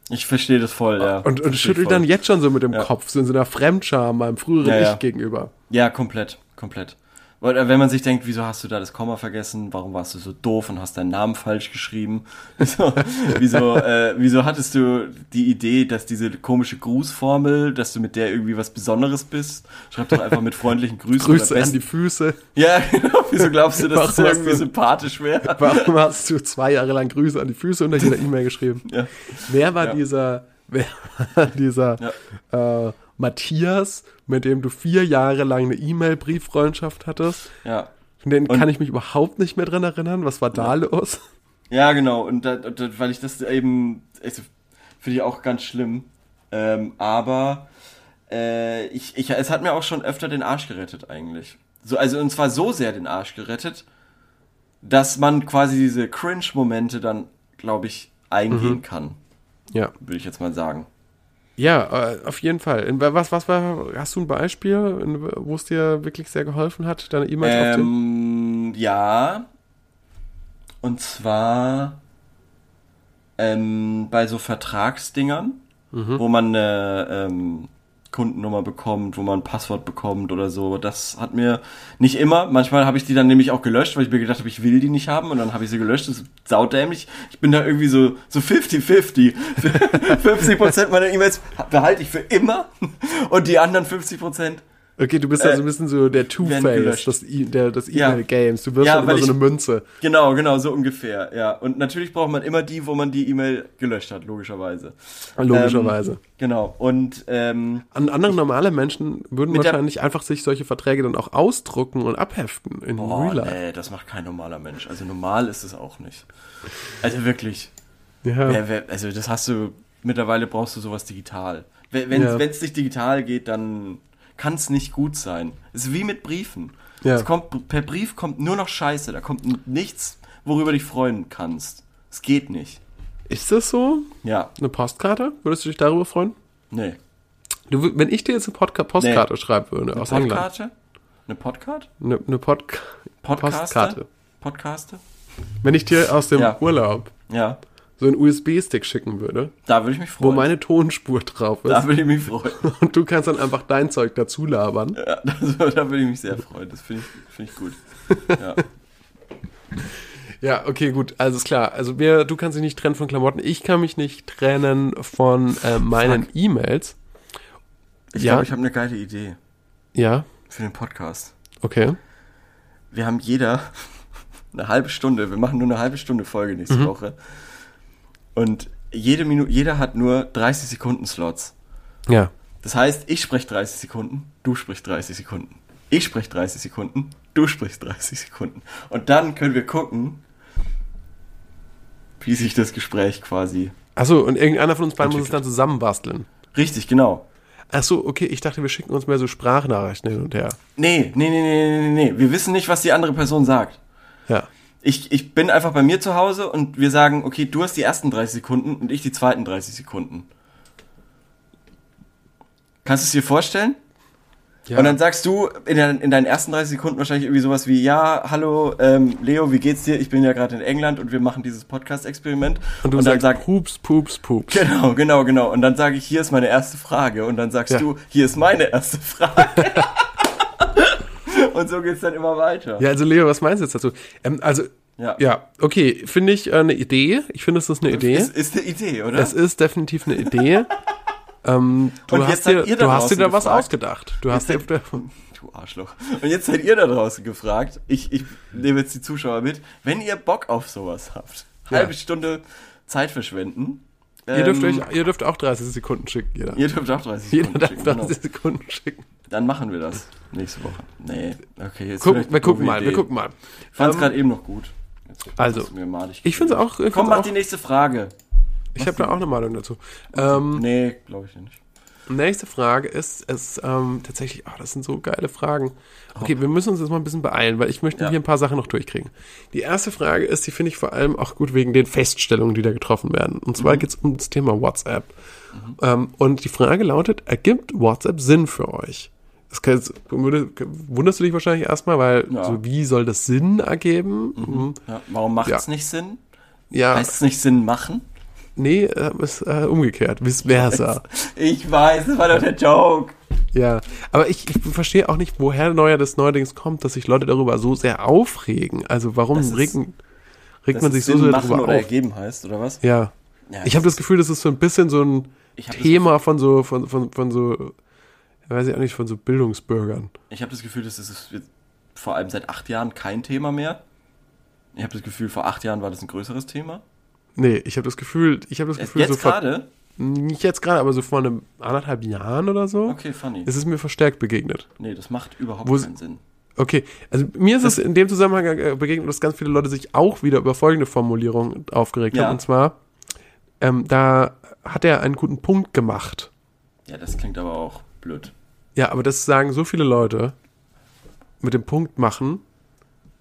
Ich verstehe das voll, ja. und, und schüttelt dann jetzt schon so mit dem Ja. Kopf, so in so einer Fremdscham meinem früheren Ja, ja. Ich gegenüber. Ja, komplett, komplett. Oder wenn man sich denkt, wieso hast du da das Komma vergessen? Warum warst du so doof und hast deinen Namen falsch geschrieben? *laughs* Wieso, wieso, äh, wieso hattest du die Idee, dass diese komische Grußformel, dass du mit der irgendwie was Besonderes bist? Schreib doch einfach mit freundlichen Grüßen. Grüße an die Füße. Ja, *laughs* genau. Wieso glaubst du, dass das Warum hast irgendwie du- sympathisch wäre? *laughs* Warum hast du zwei Jahre lang Grüße an die Füße unter jeder E-Mail geschrieben? Ja. Wer war Ja. dieser, wer war dieser äh, Matthias, mit dem du vier Jahre lang eine E-Mail-Brieffreundschaft hattest? Ja. Von den Und- kann ich mich überhaupt nicht mehr dran erinnern. Was war da los? Ja, genau. Und da, da, weil ich das eben, also, finde ich auch ganz schlimm. Ähm, aber äh, ich, ich, es hat mir auch schon öfter den Arsch gerettet eigentlich. So, also und zwar so sehr den Arsch gerettet, dass man quasi diese Cringe-Momente dann, glaube ich, eingehen kann, Ja. würde ich jetzt mal sagen. Ja, äh, auf jeden Fall. Was, was war, hast du ein Beispiel, wo es dir wirklich sehr geholfen hat, deine E-Mails aufzunehmen? Ähm, ja. Und zwar ähm, bei so Vertragsdingern, wo man eine ähm, Kundennummer bekommt, wo man ein Passwort bekommt oder so. Das hat mir nicht immer. Manchmal habe ich die dann nämlich auch gelöscht, weil ich mir gedacht habe, ich will die nicht haben und dann habe ich sie gelöscht. Das ist saudämlich. Ich bin da irgendwie so so 50-50. 50% *laughs* meiner E-Mails behalte ich für immer und die anderen 50% Okay, du bist äh, ja so ein bisschen so der Two-Face des E- der- Ja. E-Mail-Games. Du wirst Ja, ja, immer so eine ich- Münze. Genau, genau, so ungefähr, ja. Und natürlich braucht man immer die, wo man die E-Mail gelöscht hat, logischerweise. Logischerweise. Ähm, genau. Und ähm, An andere normale Menschen würden Mit der- wahrscheinlich einfach sich solche Verträge dann auch ausdrucken und abheften in boah, Real Life. nee, das macht kein normaler Mensch. Also normal ist es auch nicht. Also wirklich. Ja. Wer, wer, also das hast du, mittlerweile brauchst du sowas digital. Wenn Ja. es nicht digital geht, dann kann es nicht gut sein. Es ist wie mit Briefen. Ja. Es kommt, per Brief kommt nur noch Scheiße. Da kommt nichts, worüber du dich freuen kannst. Es geht nicht. Ist das so? Ja, Eine Postkarte? Würdest du dich darüber freuen? nee. Du, wenn ich dir jetzt eine Podca Postkarte schreiben würde aus England. Podkarte? Eine Podcast? Eine, eine Podca Podcaster? Postkarte. Podcaste? Wenn ich dir aus dem Ja. Urlaub Ja, so einen USB-Stick schicken würde, da würde ich mich wo freuen. meine Tonspur drauf ist da würde ich mich freuen. *laughs* und du kannst dann einfach dein Zeug dazu labern. Ja, also, *laughs* da würde ich mich sehr freuen. Das finde ich, finde ich gut. Ja. *laughs* Ja, okay, gut, also ist klar. Also wir, du kannst dich nicht trennen von Klamotten, ich kann mich nicht trennen von äh, meinen E-Mails. Ich Ja. glaube, ich habe eine geile Idee Ja, für den Podcast. okay. Wir haben jeder eine halbe Stunde. Wir machen nur eine halbe Stunde Folge nächste Mhm. Woche. Und jede Minute, jeder hat nur 30 Sekunden Slots. Ja. Das heißt, ich spreche 30 Sekunden, du sprichst 30 Sekunden. Ich spreche 30 Sekunden, du sprichst 30 Sekunden. Und dann können wir gucken, wie sich das Gespräch quasi. Achso, und irgendeiner von uns beiden muss es dann zusammenbasteln. Richtig, genau. Achso, okay, ich dachte, wir schicken uns mehr so Sprachnachrichten hin und her. Nee, nee, nee, nee, nee, nee. Wir wissen nicht, was die andere Person sagt. Ja. Ich, ich bin einfach bei mir zu Hause und wir sagen, okay, du hast die ersten 30 Sekunden und ich die zweiten 30 Sekunden. Kannst du es dir vorstellen? ja. Und dann sagst du in, dein, in deinen ersten 30 Sekunden wahrscheinlich irgendwie sowas wie, ja, hallo, ähm, Leo, wie geht's dir? Ich bin ja gerade in England und wir machen dieses Podcast-Experiment. und du dann sagst, sag, Pups, Pups, Pups. genau, genau, genau. Und dann sage ich, hier ist meine erste Frage. Und dann sagst Ja. du, hier ist meine erste Frage. *laughs* *laughs* und so geht's dann immer weiter. Ja, also Leo, was meinst du jetzt dazu? Ähm, also, Ja. ja, okay, finde ich äh, eine Idee. Ich finde, es ist eine Idee. Ist, ist eine Idee, oder? Es ist definitiv eine Idee. *laughs* ähm, du Und hast jetzt dir, seid ihr da du hast dir da draußen was gefragt. ausgedacht. Du hast dir, *laughs* Du Arschloch. Und jetzt seid ihr da draußen gefragt. Ich, ich nehme jetzt die Zuschauer mit. Wenn ihr Bock auf sowas habt, Ja. halbe Stunde Zeit verschwenden. ihr, dürft ähm, euch, ihr dürft auch 30 Sekunden schicken, jeder. Ihr dürft auch 30 Jeder Sekunden darf schicken. 30 Genau. Sekunden schicken. Dann machen wir das nächste Woche. Nee, okay. Jetzt Guck, wir gucken mal, Idee. wir gucken mal. Ich fand's Ähm, gerade eben noch gut. Jetzt also, Ich finde es auch. Ich, Komm, mach auch, die nächste Frage. ich habe da auch eine Meinung dazu. Ähm, Nee, glaube ich nicht. Nächste Frage ist, ist ähm, tatsächlich, oh, das sind so geile Fragen. Okay, wir müssen uns jetzt mal ein bisschen beeilen, weil ich möchte Ja. hier ein paar Sachen noch durchkriegen. Die erste Frage ist, die finde ich vor allem auch gut wegen den Feststellungen, die da getroffen werden. Und zwar geht es um das Thema WhatsApp. Ähm, und die Frage lautet, ergibt WhatsApp Sinn für euch? Das kann jetzt, wunderst du dich wahrscheinlich erstmal, weil Ja. so, wie soll das Sinn ergeben? Mhm. Ja, warum macht Ja. es nicht Sinn? Ja, Heißt es nicht Sinn machen? nee, äh, ist äh, umgekehrt, vice versa. *laughs* Ich weiß, das war doch der Joke. Ja, aber ich, ich verstehe auch nicht, woher neuer das neuerdings kommt, dass sich Leute darüber so sehr aufregen. Also warum ist- regen, regt man sich es so Sinn sehr darüber oder auf? ergeben heißt, oder was? Ja. Ja, Ich habe das Gefühl, das ist so ein bisschen so ein Thema von so, von, von, von so, weiß ich auch nicht, von so Bildungsbürgern. Ich habe das Gefühl, das ist vor allem seit acht Jahren kein Thema mehr. Ich habe das Gefühl, vor acht Jahren war das ein größeres Thema. Nee, ich habe das Gefühl, ich habe das Erst Gefühl, so Jetzt vor, gerade? nicht jetzt gerade, aber so vor einem anderthalb Jahren oder so, Okay, funny. ist es mir verstärkt begegnet. Nee, das macht überhaupt Wo- keinen Sinn. Okay, also mir ist es in dem Zusammenhang äh, begegnet, dass ganz viele Leute sich auch wieder über folgende Formulierung aufgeregt Ja. haben. Und zwar, ähm, da hat er einen guten Punkt gemacht. Ja, das klingt aber auch blöd. Ja, aber das sagen so viele Leute mit dem Punkt machen,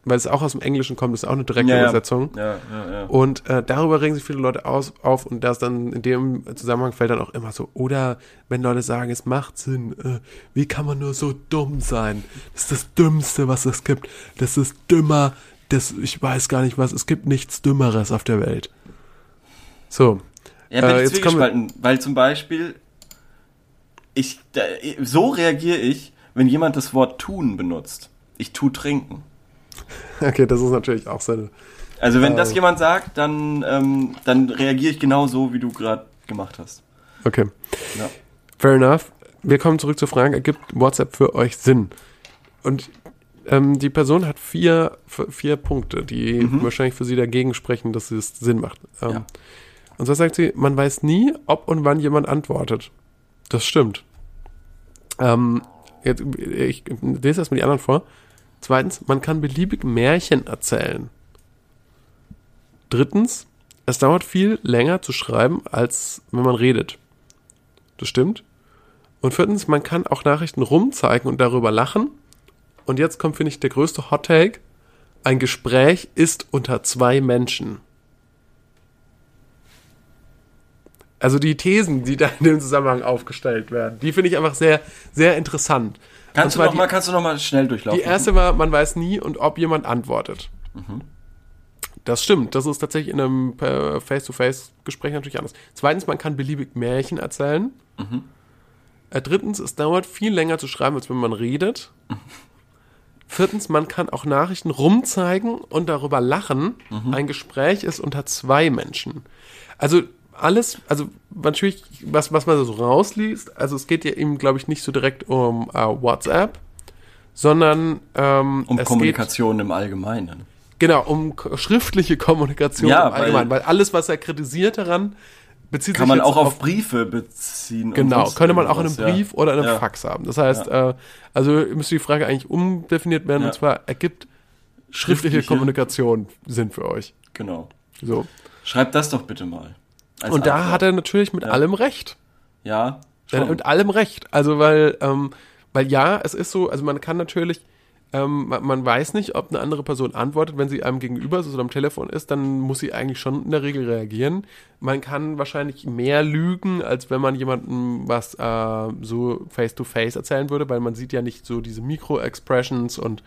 weil es auch aus dem Englischen kommt, das ist auch eine direkte Ja. Übersetzung. Ja, ja. Und äh, darüber regen sich viele Leute aus, auf und das dann in dem Zusammenhang fällt dann auch immer so, oder wenn Leute sagen, es macht Sinn, äh, wie kann man nur so dumm sein? Das ist das Dümmste, was es gibt. Das ist dümmer, das, ich weiß gar nicht was, es gibt nichts Dümmeres auf der Welt. So, Ja, bin Äh, ich jetzt kommen weil zum Beispiel, ich, so reagiere ich, wenn jemand das Wort tun benutzt. Ich tu trinken. okay, das ist natürlich auch seine. Also wenn das Äh. jemand sagt, dann, ähm, dann reagiere ich genau so, wie du gerade gemacht hast. Okay, Ja. fair enough. Wir kommen zurück zur Frage, ergibt WhatsApp für euch Sinn? Und ähm, die Person hat vier, vier Punkte, die wahrscheinlich für sie dagegen sprechen, dass es Sinn macht. Ähm, Ja. Und zwar sagt sie, man weiß nie, ob und wann jemand antwortet. Das stimmt. Ähm, jetzt, ich lese erstmal die anderen vor. Zweitens, man kann beliebig Märchen erzählen. Drittens, es dauert viel länger zu schreiben, als wenn man redet. Das stimmt. Und viertens, man kann auch Nachrichten rumzeigen und darüber lachen. Und jetzt kommt, finde ich, der größte Hot Take. Ein Gespräch ist unter zwei Menschen. Also die Thesen, die da in dem Zusammenhang aufgestellt werden, die finde ich einfach sehr, sehr interessant. Kannst du, zwar noch mal, kannst du noch mal schnell durchlaufen? Die erste war, man weiß nie und ob jemand antwortet. Das stimmt. Das ist tatsächlich in einem äh, Face-to-Face-Gespräch natürlich anders. Zweitens, man kann beliebig Märchen erzählen. Äh, drittens, es dauert viel länger zu schreiben, als wenn man redet. *laughs* Viertens, man kann auch Nachrichten rumzeigen und darüber lachen. Ein Gespräch ist unter zwei Menschen. Also alles, also natürlich, was, was man so rausliest, also es geht ja eben, glaube ich, nicht so direkt um äh, WhatsApp, sondern ähm, um Kommunikation im Allgemeinen. Geht, genau, um schriftliche Kommunikation Ja, im Allgemeinen, weil- weil, alles, was er kritisiert daran, bezieht Kann sich man jetzt auch auf Briefe beziehen. Genau, könnte man auch in einem irgendwas, ja. Brief oder in einem Ja. Fax haben. Das heißt, äh, also müsste die Frage eigentlich umdefiniert werden, und zwar ergibt schriftliche, Schriftliche. Kommunikation Sinn für euch. Genau. So. Schreib das doch bitte mal. Als Und da hat er natürlich mit Ja. allem recht. Ja, schon. mit allem recht. Also, weil, ähm, weil ja, es ist so, also man kann natürlich, ähm, man, man weiß nicht, ob eine andere Person antwortet, wenn sie einem gegenüber ist oder am Telefon ist, dann muss sie eigentlich schon in der Regel reagieren. Man kann wahrscheinlich mehr lügen, als wenn man jemandem was äh, so face-to-face erzählen würde, weil man sieht ja nicht so diese Mikro-Expressions und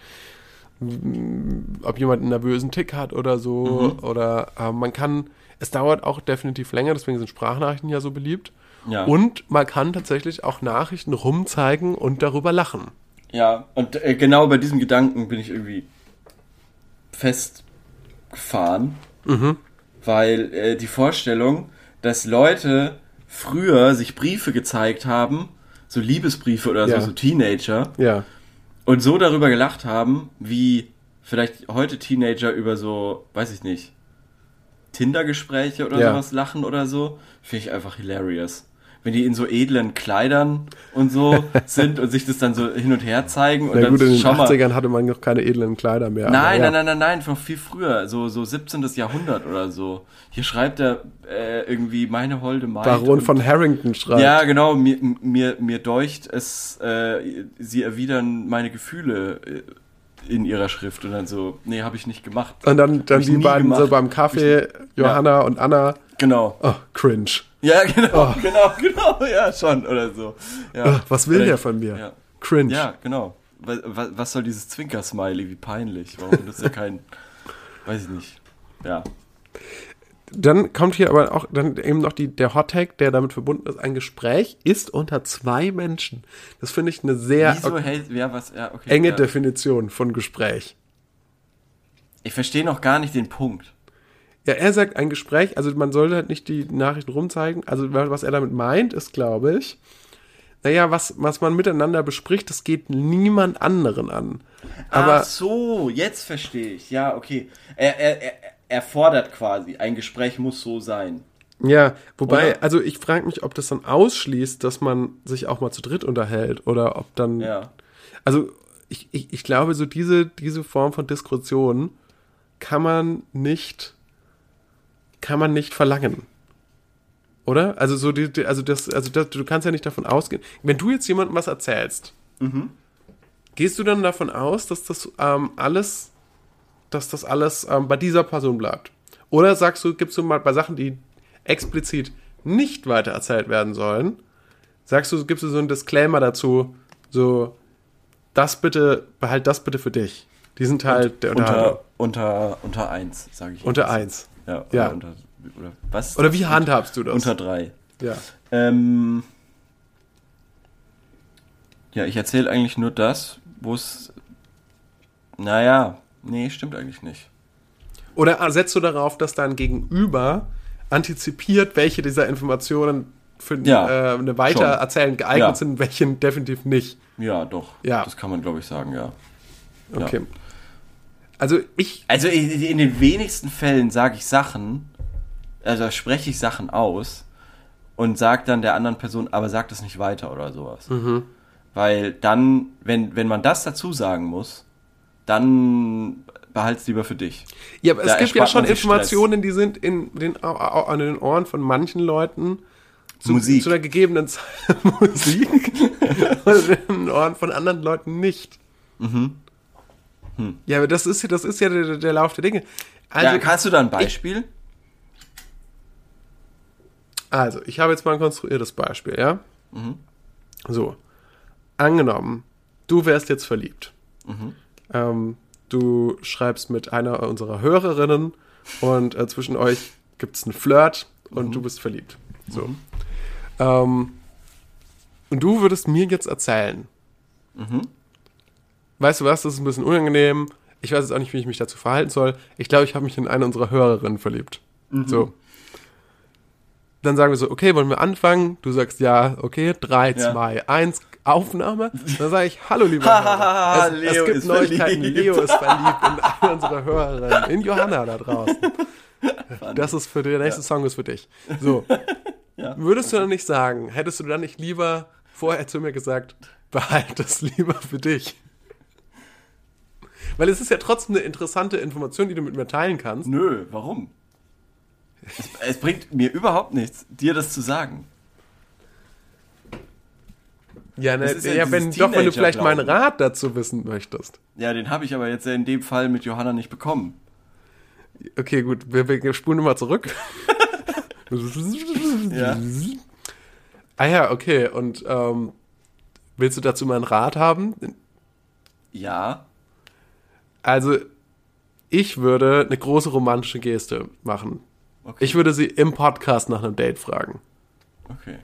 mm, ob jemand einen nervösen Tick hat oder so. Oder äh, man kann, es dauert auch definitiv länger, deswegen sind Sprachnachrichten ja so beliebt. ja. Und man kann tatsächlich auch Nachrichten rumzeigen und darüber lachen. Ja, und äh, genau bei diesem Gedanken bin ich irgendwie festgefahren, Mhm. weil äh, die Vorstellung, dass Leute früher sich Briefe gezeigt haben, so Liebesbriefe oder Ja. so, so Teenager, Ja. und so darüber gelacht haben, wie vielleicht heute Teenager über so, weiß ich nicht, Tinder-Gespräche oder Ja. sowas lachen oder so, finde ich einfach hilarious. wenn die in so edlen Kleidern und so *laughs* sind und sich das dann so hin und her zeigen und Na dann gut, in den schau mal. 80ern hatte man noch keine edlen Kleider mehr. Nein, ja. nein, nein, nein, nein, noch viel früher, so, so 17. Jahrhundert oder so. Hier schreibt er äh, irgendwie meine holde Maid. Baron und- von Harrington schreibt. Ja, genau, mir, mir, mir deucht es, äh, sie erwidern meine Gefühle äh, in ihrer Schrift und dann so, nee, habe ich nicht gemacht. Und dann, dann die beiden so gemacht. beim Kaffee, Johanna und Anna. Genau. Oh, cringe. Ja, genau, genau, *laughs* genau, ja, schon, oder so. Ja. Oh, was will Oder- der von mir? Ja. Cringe. Ja, genau. Was, was soll dieses Zwinker-Smiley? Wie peinlich. Warum benutzt er kein. *laughs* Weiß ich nicht. Ja. Dann kommt hier aber auch dann eben noch die, der Hot Tag, der damit verbunden ist. Ein Gespräch ist unter zwei Menschen. Das finde ich eine sehr Wieso hält. Ja, was. Ja, okay. enge ja. Definition von Gespräch. Ich verstehe noch gar nicht den Punkt. Ja, er sagt ein Gespräch, also man sollte halt nicht die Nachrichten rumzeigen. Also was er damit meint, ist, glaube ich, naja, was, was man miteinander bespricht, das geht niemand anderen an. Aber Ach so, jetzt verstehe ich. Ja, okay. Er, er, er, er fordert quasi, ein Gespräch muss so sein. ja, wobei, Oder? also ich frage mich, ob das dann ausschließt, dass man sich auch mal zu dritt unterhält oder ob dann Ja. Also ich, ich, ich glaube, so diese, diese Form von Diskussion kann man nicht, kann man nicht verlangen. Oder? Also so die, die- also das, also das, du kannst ja nicht davon ausgehen. Wenn du jetzt jemandem was erzählst, gehst du dann davon aus, dass das ähm, alles, dass das alles ähm, bei dieser Person bleibt? Oder sagst du, gibst du mal bei Sachen, die explizit nicht weiter erzählt werden sollen, sagst du, gibst du so einen Disclaimer dazu, so, das bitte, behalt das bitte für dich. Diesen Teil der Unterhaltung. Unter, unter, unter eins, sage ich. Unter eins. Ja, oder Ja. unter. Oder was? Oder wie handhabst du das? Unter drei. ja. Ähm, ja, ich erzähle eigentlich nur das, wo es. Naja, nee, stimmt eigentlich nicht. Oder setzt du darauf, dass dein Gegenüber antizipiert, welche dieser Informationen für Ja, äh, eine Weitererzählen geeignet Ja. sind, welche definitiv nicht. Ja, doch. Ja. Das kann man, glaube ich, sagen, ja. Okay. Also ich, Also in, in den wenigsten Fällen sage ich Sachen, also spreche ich Sachen aus und sage dann der anderen Person, aber sag das nicht weiter oder sowas. Mhm. Weil dann, wenn, wenn man das dazu sagen muss, dann behalt's lieber für dich. ja, aber es Da gibt ja schon Informationen, die sind in den, an den Ohren von manchen Leuten zu, Musik. zu einer gegebenen *laughs* Zeit Musik *laughs* und in den Ohren von anderen Leuten nicht. Mhm. Hm. Ja, aber das ist, ja- das ist ja der, der Lauf der Dinge. Also, ja, hast du da ein Beispiel? Also, ich habe jetzt mal ein konstruiertes Beispiel, ja? Mhm. So, angenommen, du wärst jetzt verliebt. Mhm. Ähm, du schreibst mit einer unserer Hörerinnen und äh, zwischen euch gibt es einen Flirt und Mhm. du bist verliebt. So. Ähm, und du würdest mir jetzt erzählen, Mhm. weißt du was, das ist ein bisschen unangenehm. Ich weiß jetzt auch nicht, wie ich mich dazu verhalten soll. Ich glaube, ich habe mich in eine unserer Hörerinnen verliebt. Mhm. So. Dann sagen wir so, okay, wollen wir anfangen? Du sagst ja, okay, 3, Ja. 2, 1, Aufnahme. Dann sage ich, hallo lieber *laughs* Hörer. Es, Leo es gibt Neuigkeiten, verliebt. Leo ist verliebt in eine unserer Hörerinnen, in Johanna da draußen. Das ist für der nächste Song ist für dich. So. *laughs* Ja. Würdest du dann nicht sagen, hättest du dann nicht lieber vorher zu mir gesagt, behalt das lieber für dich? Weil es ist ja trotzdem eine interessante Information, die du mit mir teilen kannst. Nö, warum? Es, es bringt mir überhaupt nichts, dir das zu sagen. Ja, ne, ja ja, wenn, doch, wenn du vielleicht meinen. Rat dazu wissen möchtest. Ja, den habe ich aber jetzt in dem Fall mit Johanna nicht bekommen. Okay, gut, wir, wir spulen nochmal zurück. *laughs* Ja. Ah ja, okay, und ähm, willst du dazu meinen Rat haben? Ja. Also, ich würde eine große romantische Geste machen. Okay. Ich würde sie im Podcast nach einem Date fragen. okay.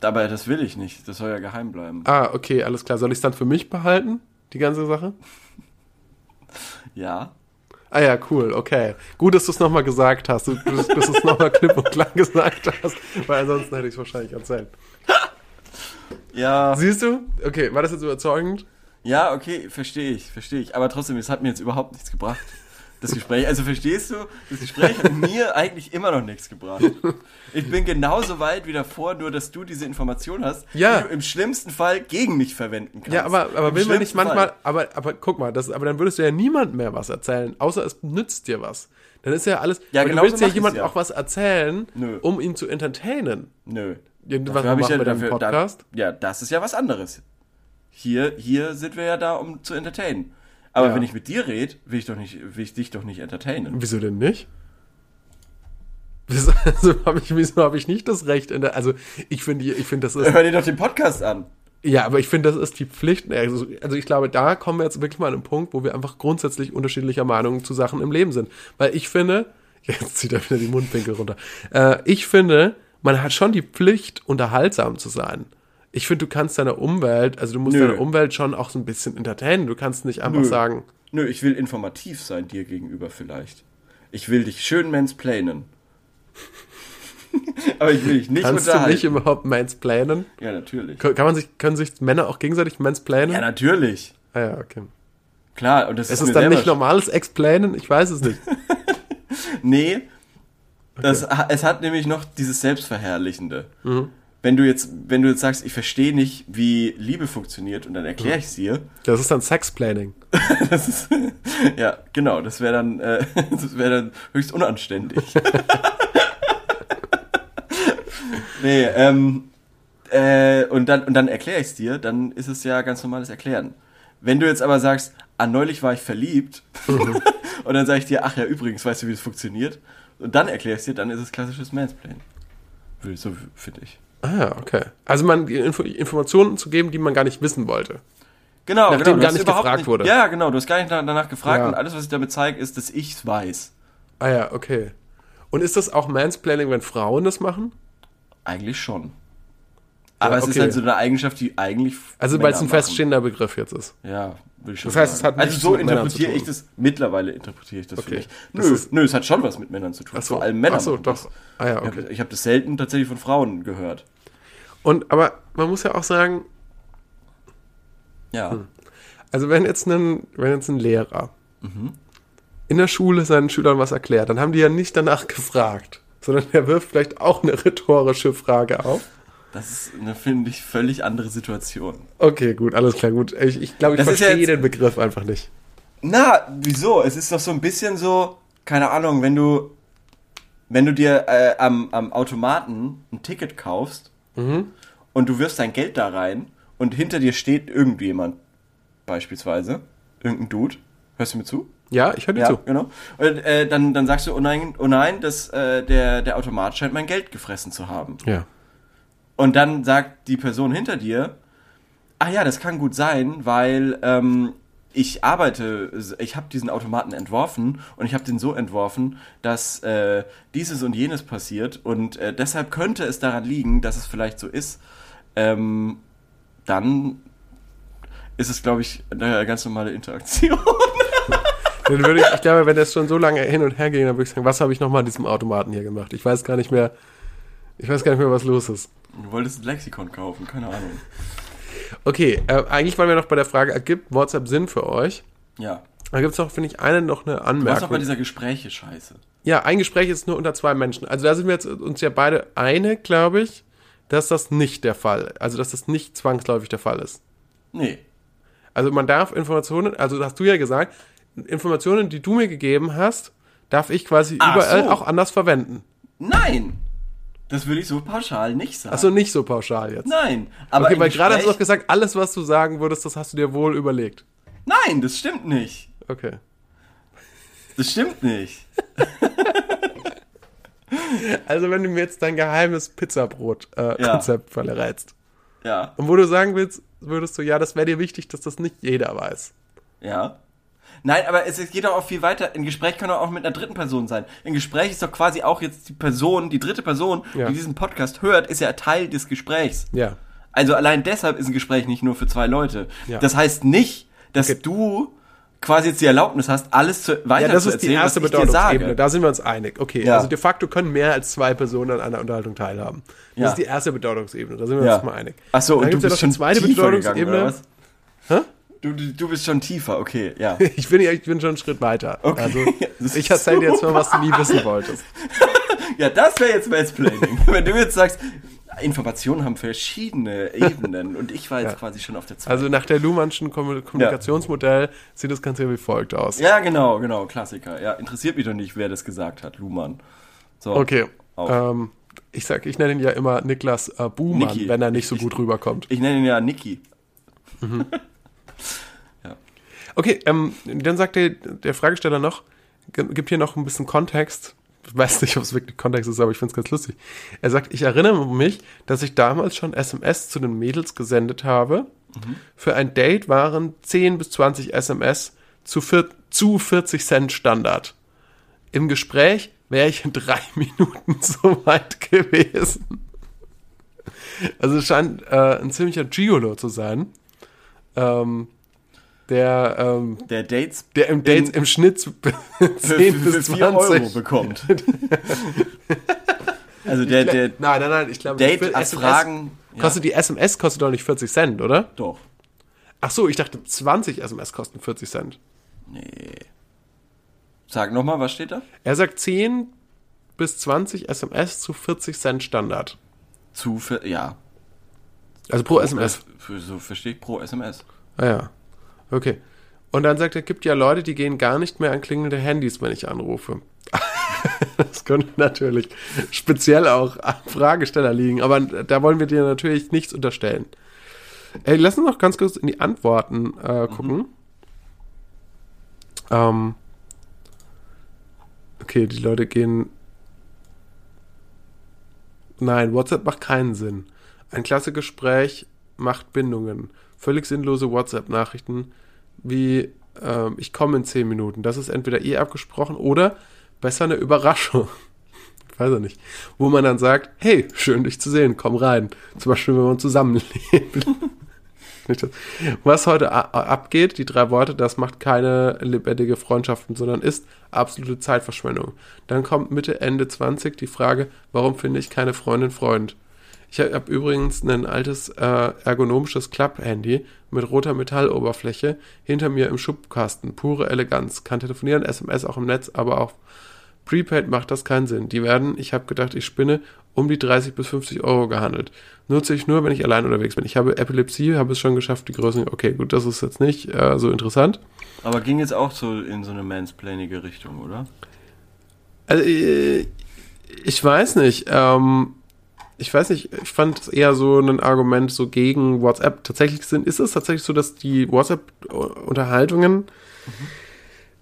Aber das will ich nicht. Das soll ja geheim bleiben. Ah, okay, alles klar. Soll ich es dann für mich behalten, die ganze Sache? *laughs* Ja. Ah ja, cool, okay. Gut, dass du es nochmal gesagt hast, dass, dass du es nochmal klipp und klar gesagt hast, weil ansonsten hätte ich es wahrscheinlich erzählt. *laughs* Ja. Siehst du? Okay, war das jetzt überzeugend? Ja, okay, verstehe ich, verstehe ich. Aber trotzdem, es hat mir jetzt überhaupt nichts gebracht. Das Gespräch, also verstehst du, das Gespräch hat mir *laughs* eigentlich immer noch nichts gebracht. Ich bin genauso weit wie davor, nur dass du diese Information hast, Ja. die du im schlimmsten Fall gegen mich verwenden kannst. Ja, aber, aber Im will man nicht manchmal, Fall. aber, aber guck mal, das, aber dann würdest du ja niemand mehr was erzählen, außer es nützt dir was. Dann ist ja alles, Ja, genau du willst ja jemandem ja. auch was erzählen, Nö. um ihn zu entertainen. Nö. Irgendwas hab machen wir dann im dafür- Podcast. Da, ja, das ist ja was anderes. Hier, hier sind wir ja da, um zu entertainen. Aber Ja. wenn ich mit dir rede, will ich doch nicht, will ich dich doch nicht entertainen. Wieso denn nicht? Wieso, *laughs* also hab ich, wieso habe ich nicht das Recht in der, also ich finde, ich finde, das ist, Hör dir doch den Podcast an. ja, aber ich finde, das ist die Pflicht. Also, also ich glaube, da kommen wir jetzt wirklich mal an einen Punkt, wo wir einfach grundsätzlich unterschiedlicher Meinungen zu Sachen im Leben sind. Weil ich finde, *laughs* jetzt zieht er wieder die Mundwinkel runter. Äh, ich finde, man hat schon die Pflicht, unterhaltsam zu sein. Ich finde, du kannst deine Umwelt, also du musst Nö. deine Umwelt schon auch so ein bisschen entertainen. Du kannst nicht einfach Nö. sagen, Nö, ich will informativ sein dir gegenüber vielleicht. Ich will dich schön mansplainen. *laughs* Aber ich will dich nicht kannst du nicht überhaupt mansplainen? ja, natürlich. Kann man sich, können sich Männer auch gegenseitig mansplainen? Ja, natürlich. ah, ja, okay. Klar, und das Ist ist es dann nicht normales Explainen? Ich weiß es nicht. *laughs* Nee. Das, es hat nämlich noch dieses Selbstverherrlichende. Mhm. Wenn du jetzt, wenn du jetzt sagst, ich verstehe nicht, wie Liebe funktioniert und dann erkläre ich es dir, Das ist dann Sexplaining. *laughs* das ist, ja, genau, das wäre dann, äh, *laughs* das wäre dann höchst unanständig. *laughs* nee, ähm, äh, und dann, und dann erkläre ich es dir, dann ist es ja ganz normales Erklären. Wenn du jetzt aber sagst, ah, neulich war ich verliebt, und dann sage ich dir, ach ja, übrigens, weißt du, wie das funktioniert? Und dann erkläre ich es dir, dann ist es klassisches Mansplain. So finde ich. Ah, ja, okay. Also man Info Informationen zu geben, die man gar nicht wissen wollte. Genau, Nachdem genau. gar nicht gefragt wurde. Ja, genau, du hast gar nicht nach- danach gefragt Ja. und alles, was ich damit zeige, ist, dass ich es weiß. Ah ja, okay. Und ist das auch Mansplaining, wenn Frauen das machen? Eigentlich schon. Aber es ist okay. halt so eine Eigenschaft, die eigentlich. Also weil es ein machen. feststehender Begriff jetzt ist. Ja, Das heißt, es hat Also so interpretiere ich das. Mittlerweile interpretiere ich das Okay. für mich. Nö, ist- nö, es hat schon was mit Männern zu tun. So. Vor allem Männer. Ach so, machen doch. Ah ja, Ich okay. habe hab das selten tatsächlich von Frauen gehört. Und aber man muss ja auch sagen, Ja. also wenn jetzt ein, wenn jetzt ein Lehrer Mhm. in der Schule seinen Schülern was erklärt, dann haben die ja nicht danach gefragt, sondern er wirft vielleicht auch eine rhetorische Frage auf. Das ist eine, finde ich, völlig andere Situation. Okay, gut, alles klar, gut. Ich, ich glaube, ich Das verstehe jetzt- den Begriff einfach nicht. Na, wieso? Es ist doch so ein bisschen so, keine Ahnung, wenn du, wenn du dir äh, am, am Automaten ein Ticket kaufst und du wirfst dein Geld da rein und hinter dir steht irgendjemand, beispielsweise, irgendein Dude. Hörst du mir zu? Ja, ich höre dir Ja, zu. genau. Und äh, dann, dann sagst du, oh nein, oh nein, das, äh, der, der Automat scheint mein Geld gefressen zu haben. Ja. Und dann sagt die Person hinter dir, ah ja, das kann gut sein, weil ähm, ich arbeite, ich habe diesen Automaten entworfen und ich habe den so entworfen, dass äh, dieses und jenes passiert und äh, deshalb könnte es daran liegen, dass es vielleicht so ist. Ähm, dann ist es, glaube ich, eine ganz normale Interaktion. *laughs* Dann würde ich, ich glaube, wenn das schon so lange hin und her ging, dann würde ich sagen, was habe ich nochmal an diesem Automaten hier gemacht? Ich weiß gar nicht mehr, ich weiß gar nicht mehr, was los ist. Du wolltest ein Lexikon kaufen, keine Ahnung. Okay, äh, eigentlich waren wir noch bei der Frage, ergibt WhatsApp Sinn für euch? Ja. Da gibt es noch, finde ich, eine noch eine Du warst noch bei Anmerkung. dieser Gespräche-Scheiße. Ja, ein Gespräch ist nur unter zwei Menschen. Also da sind wir jetzt uns ja beide einig, glaube ich, dass das nicht der Fall, also dass das nicht zwangsläufig der Fall ist. Nee. Also man darf Informationen, also hast du ja gesagt, Informationen, die du mir gegeben hast, darf ich quasi Ach überall so. auch anders verwenden. Nein! Das will ich so pauschal nicht sagen. Also nicht so pauschal jetzt. Nein, aber okay, weil gerade hast du doch gesagt, alles, was du sagen würdest, das hast du dir wohl überlegt. Nein, das stimmt nicht. Okay. Das stimmt nicht. *laughs* Also wenn du mir jetzt dein geheimes Pizzabrot-Konzept äh, Ja. Verrätst Ja, und wo du sagen willst, würdest du, ja, das wäre dir wichtig, dass das nicht jeder weiß. ja. Nein, aber es es geht doch auch viel weiter. Ein Gespräch kann doch auch mit einer dritten Person sein. Ein Gespräch ist doch quasi auch jetzt die Person, die dritte Person, Ja. die diesen Podcast hört, ist ja Teil des Gesprächs. Ja. Also allein deshalb ist ein Gespräch nicht nur für zwei Leute. Ja. Das heißt nicht, dass Okay. du quasi jetzt die Erlaubnis hast, alles zu, weiter Ja, das zu ist die erzählen, erste Bedeutungsebene. Da sind wir uns einig. Okay, Ja. also de facto können mehr als zwei Personen an einer Unterhaltung teilhaben. Das Ja. ist die erste Bedeutungsebene. Da sind wir uns mal einig. Ach so, Dann und du gibt's ja bist noch schon zweite gegangen, Bedeutungsebene. was? Hä? Du, du, bist schon tiefer, okay, ja. *laughs* Ich bin, ja- ich bin schon einen Schritt weiter. Okay. Also, *laughs* ich erzähle dir jetzt mal, was du nie wissen *laughs* wolltest. Ja, das wäre jetzt Mansplaining. Wenn du jetzt sagst, Informationen haben verschiedene Ebenen und ich war jetzt Ja. quasi schon auf der zweiten. Also nach der Luhmannschen Kommu- Kommunikationsmodell sieht das Ganze ja wie folgt aus. ja, genau, genau, Klassiker. Ja, interessiert mich doch nicht, wer das gesagt hat, Luhmann. So, Okay. Ähm, ich sag, ich nenne ihn ja immer Niklas äh, Buhmann, Niki. wenn er nicht so Ich- gut rüberkommt. Ich nenne ihn ja Niki. Okay, ähm, dann sagt der, der Fragesteller noch, gibt hier noch ein bisschen Kontext. Ich weiß nicht, ob es wirklich Kontext ist, aber ich finde es ganz lustig. Er sagt, ich erinnere mich, dass ich damals schon SMS zu den Mädels gesendet habe. Für ein Date waren 10 bis 20 SMS zu, vier, zu 40 Cent Standard. Im Gespräch wäre ich in drei *laughs* Minuten *laughs* so weit gewesen. Also es scheint äh, ein ziemlicher Gigolo zu sein. Ähm, der, ähm, Der Dates der im Dates im Schnitt zu- *laughs* für, 10 für, bis für 4 Euro 20. bekommt. also der, der nein, nein, nein, ich glaube, Date als Fragen. Ja, Kostet die SMS kostet doch nicht 40 Cent, oder? doch. Ach so, ich dachte 20 SMS kosten 40 Cent. Nee. Sag nochmal, was steht da? Er sagt 10 bis 20 SMS zu 40 Cent Standard. Zu, ja. Also pro SMS. Für, so verstehe ich pro SMS. Ah ja. Okay. Und dann sagt er, gibt ja Leute, die gehen gar nicht mehr an klingelnde Handys, wenn ich anrufe. *laughs* das könnte natürlich speziell auch am Fragesteller liegen, aber da wollen wir dir natürlich nichts unterstellen. Ey, lass uns noch ganz kurz in die Antworten äh, gucken. Ähm, okay, die Leute gehen. Nein, WhatsApp macht keinen Sinn. Ein klasse Gespräch macht Bindungen. Völlig sinnlose WhatsApp-Nachrichten wie ähm, ich komme in 10 Minuten. Das ist entweder eh abgesprochen oder besser eine Überraschung. Ich *laughs* weiß ja nicht. Wo man dann sagt, hey, schön dich zu sehen, komm rein. Zum Beispiel, wenn man zusammenlebt. *laughs* Was heute abgeht, die drei Worte, das macht keine lebendige Freundschaften, sondern ist absolute Zeitverschwendung. Dann kommt Mitte, Ende 20 die Frage, warum finde ich keine Freundin, Freund? Ich habe übrigens ein altes äh, ergonomisches Klapp-Handy mit roter Metalloberfläche hinter mir im Schubkasten. Pure Eleganz. Kann telefonieren, SMS auch im Netz, aber auch Prepaid macht das keinen Sinn. Die werden, ich habe gedacht, ich spinne, um die 30 bis 50 Euro gehandelt. Nutze ich nur, wenn ich allein unterwegs bin. Ich habe Epilepsie, habe es schon geschafft, die Größen. Okay, gut, das ist jetzt nicht äh, so interessant. Aber ging jetzt auch so in so eine mansplainige Richtung, oder? Also, äh, ich weiß nicht. Ähm, ich weiß nicht, ich fand es eher so ein Argument so gegen WhatsApp. Tatsächlich sind, ist es tatsächlich so, dass die WhatsApp-Unterhaltungen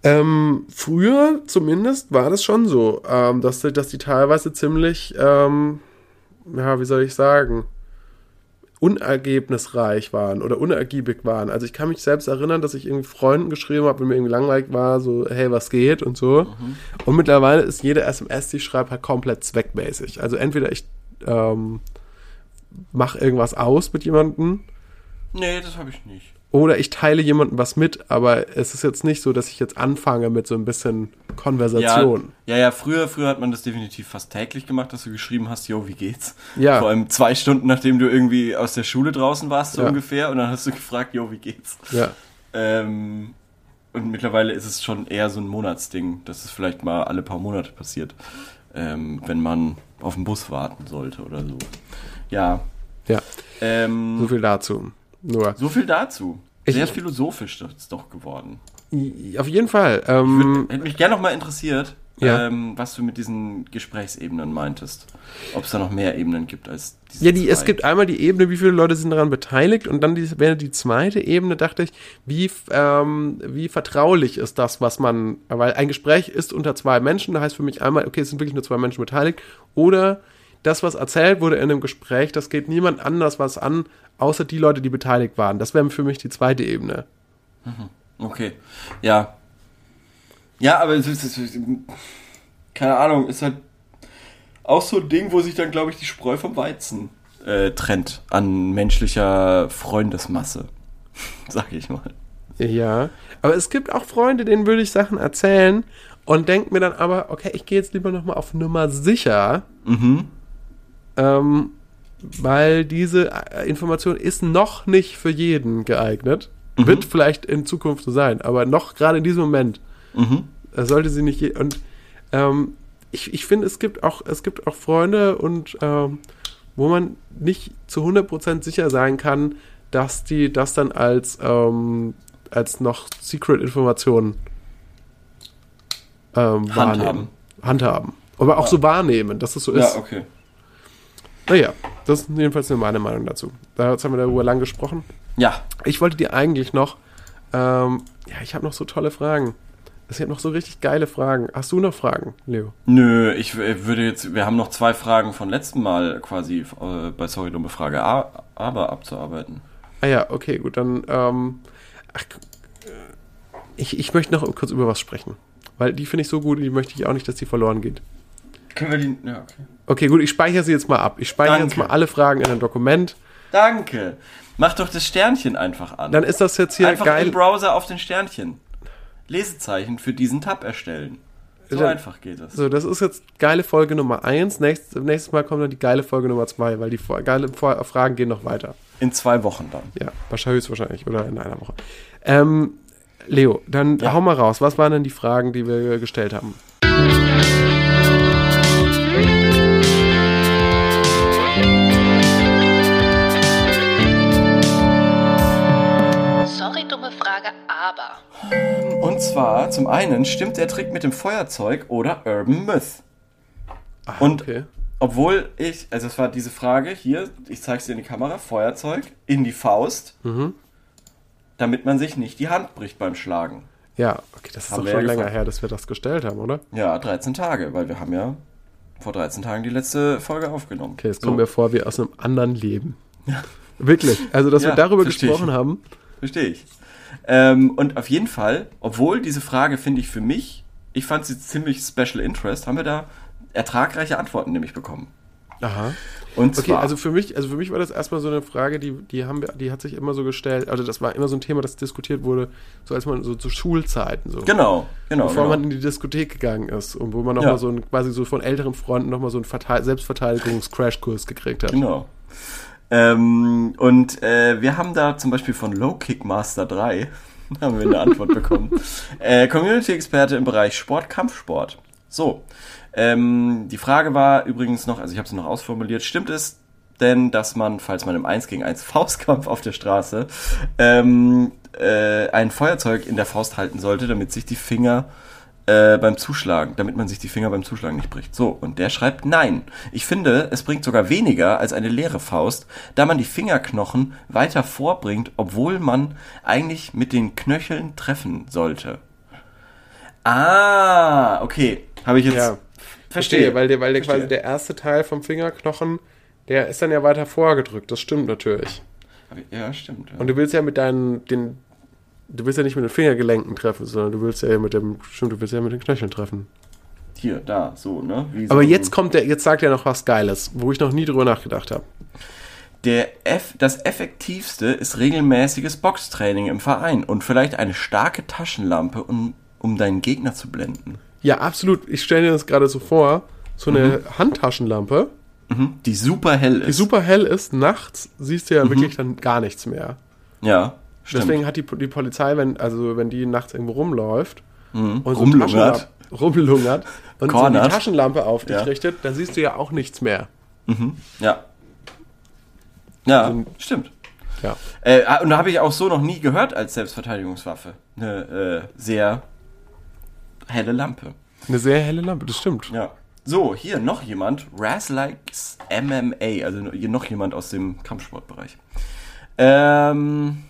ähm, früher zumindest war das schon so, ähm, dass, die- dass die teilweise ziemlich, ähm, ja, wie soll ich sagen, unergebnisreich waren oder unergiebig waren. Also ich kann mich selbst erinnern, dass ich irgendwie Freunden geschrieben habe, wenn mir irgendwie langweilig war, so, hey, was geht und so. Und mittlerweile ist jede SMS, die ich schreibe, halt komplett zweckmäßig. Also entweder ich ähm, mache irgendwas aus mit jemandem Nee, das habe ich nicht. oder ich teile jemandem was mit, aber es ist jetzt nicht so, dass ich jetzt anfange mit so ein bisschen Konversation. Ja, ja, ja, früher, früher hat man das definitiv fast täglich gemacht, dass du geschrieben hast, yo, wie geht's? Ja. Vor allem zwei Stunden, nachdem du irgendwie aus der Schule draußen warst, so Ja. ungefähr, und dann hast du gefragt, yo, wie geht's? Ja. Ähm, und mittlerweile ist es schon eher so ein Monatsding, dass es vielleicht mal alle paar Monate passiert, ähm, wenn man auf den Bus warten sollte oder so. Ja. Ja, Ähm, so viel dazu. Nur. so viel dazu. Ich- Sehr philosophisch ist es doch geworden. Auf jeden Fall. Ähm, Hätte mich gerne noch mal interessiert, Ja. ähm, was du mit diesen Gesprächsebenen meintest. Ob es da noch mehr Ebenen gibt als diese Ja, die, es gibt einmal die Ebene, wie viele Leute sind daran beteiligt und dann die, wäre die zweite Ebene, dachte ich, wie, ähm, wie vertraulich ist das, was man, weil ein Gespräch ist unter zwei Menschen, da heißt für mich einmal, okay, es sind wirklich nur zwei Menschen beteiligt oder das, was erzählt wurde in einem Gespräch, das geht niemand anders was an, außer die Leute, die beteiligt waren. Das wäre für mich die zweite Ebene. Okay, ja. Ja, aber es ist, keine Ahnung, ist halt auch so ein Ding, wo sich dann, glaube ich, die Spreu vom Weizen äh, trennt an menschlicher Freundesmasse, *laughs* sag ich mal. Ja, aber es gibt auch Freunde, denen würde ich Sachen erzählen und denke mir dann aber, okay, ich gehe jetzt lieber nochmal auf Nummer sicher, Mhm. ähm, weil diese äh, Information ist noch nicht für jeden geeignet. Wird vielleicht in Zukunft so sein, aber noch gerade in diesem Moment Mhm. sollte sie nicht. Und ähm, ich, ich finde, es gibt auch, es gibt auch Freunde und ähm, wo man nicht zu 100% sicher sein kann, dass die das dann als, ähm, als noch Secret-Informationen ähm, Handhaben. wahrnehmen. Handhaben. Aber auch so wahrnehmen, dass es so ist. Ja, okay. Naja, das ist jedenfalls nur meine Meinung dazu. Da haben wir darüber lang gesprochen. Ja, Ich wollte dir eigentlich noch, ähm, ja, ich habe noch so tolle Fragen. Ich habe noch so richtig geile Fragen. Hast du noch Fragen, Leo? Nö, ich w- würde jetzt, wir haben noch zwei Fragen von letztem Mal quasi äh, bei Sorry Dumme Frage A, aber abzuarbeiten. Ah ja, okay, gut, dann, ähm, ach, äh, ich, ich möchte noch kurz über was sprechen. Weil die finde ich so gut, die möchte ich auch nicht, dass die verloren geht. Können wir die, ja, okay. Okay, gut, ich speichere sie jetzt mal ab. Ich speichere jetzt mal alle Fragen in ein Dokument. Danke. Mach doch das Sternchen einfach an. Dann ist das jetzt hier einfach geil. im Browser auf den Sternchen. Lesezeichen für diesen Tab erstellen. So Dann- einfach geht es. So, das ist jetzt geile Folge Nummer 1. Nächstes, nächstes Mal kommt dann die geile Folge Nummer 2, weil die vor- geile Vor- Fragen gehen noch weiter. In zwei Wochen dann. Ja, wahrscheinlich höchstwahrscheinlich oder in einer Woche. Ähm, Leo, dann Ja. hau mal raus. Was waren denn die Fragen, die wir gestellt haben? Sorry, dumme Frage, aber. Und zwar, zum einen, stimmt der Trick mit dem Feuerzeug oder Urban Myth? Ah, Und- okay. Obwohl ich, also es war diese Frage hier, ich zeig's dir in die Kamera, Feuerzeug in die Faust, Mhm. damit man sich nicht die Hand bricht beim Schlagen. Ja, okay, das ist Haben doch wir schon ja länger her, dass wir das gestellt haben, oder? Ja, 13 Tage, weil wir haben ja vor 13 Tagen die letzte Folge aufgenommen. Okay, es So, kommt mir vor wie aus einem anderen Leben. Wirklich. Also, dass Ja, wir darüber versteh ich. gesprochen haben. Verstehe ich. Ähm, und auf jeden Fall, obwohl diese Frage finde ich für mich, ich fand sie ziemlich special interest, haben wir da ertragreiche Antworten nämlich bekommen. Aha. Und Okay, zwar, also für mich, also für mich war das erstmal so eine Frage, die, die haben wir, die hat sich immer so gestellt, also das war immer so ein Thema, das diskutiert wurde, so als man so zu Schulzeiten so. genau, genau. Bevor genau. man in die Diskothek gegangen ist und wo man Ja. nochmal so ein, quasi so von älteren Freunden nochmal so einen Verteil- Selbstverteidigungs-Crashkurs gekriegt hat. Genau. Ähm, und äh, wir haben da zum Beispiel von Low Kick Master 3 *laughs* haben wir eine Antwort bekommen. Äh, Community-Experte im Bereich Sport, Kampfsport. So, ähm, die Frage war übrigens noch, also ich habe sie noch ausformuliert, stimmt es denn, dass man, falls man im 1 gegen 1 Faustkampf auf der Straße ähm, äh, ein Feuerzeug in der Faust halten sollte, damit sich die Finger äh, beim Zuschlagen, damit man sich die Finger beim Zuschlagen nicht bricht. So, und der schreibt nein. Ich finde, es bringt sogar weniger als eine leere Faust, da man die Fingerknochen weiter vorbringt, obwohl man eigentlich mit den Knöcheln treffen sollte. Ah, okay. Habe ich jetzt. Ja, verstehe, weil der, weil der Verstehe. quasi der erste Teil vom Fingerknochen, der ist dann ja weiter vorgedrückt, das stimmt natürlich. Ja, stimmt. Ja. Und du willst ja mit deinen, den, du willst ja nicht mit den Fingergelenken treffen, sondern du willst ja mit dem, stimmt, du willst ja mit den Knöcheln treffen. Hier, da, so, ne? Wie Aber jetzt kommt der, jetzt sagt er noch was Geiles, wo ich noch nie drüber nachgedacht habe. Der Eff das effektivste ist regelmäßiges Boxtraining im Verein und vielleicht eine starke Taschenlampe, um, um deinen Gegner zu blenden. Ja, absolut. Ich stelle mir das gerade so vor, so eine Handtaschenlampe, Mhm. Die super hell ist. die super hell ist, nachts siehst du ja wirklich dann gar nichts mehr. Ja, stimmt. Deswegen hat die, die Polizei, wenn, also wenn die nachts irgendwo rumläuft Mhm. und so Rumlungert. Rumlungert und so Cornert. die Taschenlampe auf dich Ja. richtet, dann siehst du ja auch nichts mehr. Ja. Ja, Also- stimmt. Ja. Äh, ah, und da habe ich auch so noch nie gehört als Selbstverteidigungswaffe. Eine äh, sehr helle Lampe. Eine sehr helle Lampe, das stimmt. Ja. So, hier noch jemand. Raz Likes MMA. Also hier noch jemand aus dem Kampfsportbereich. Ähm,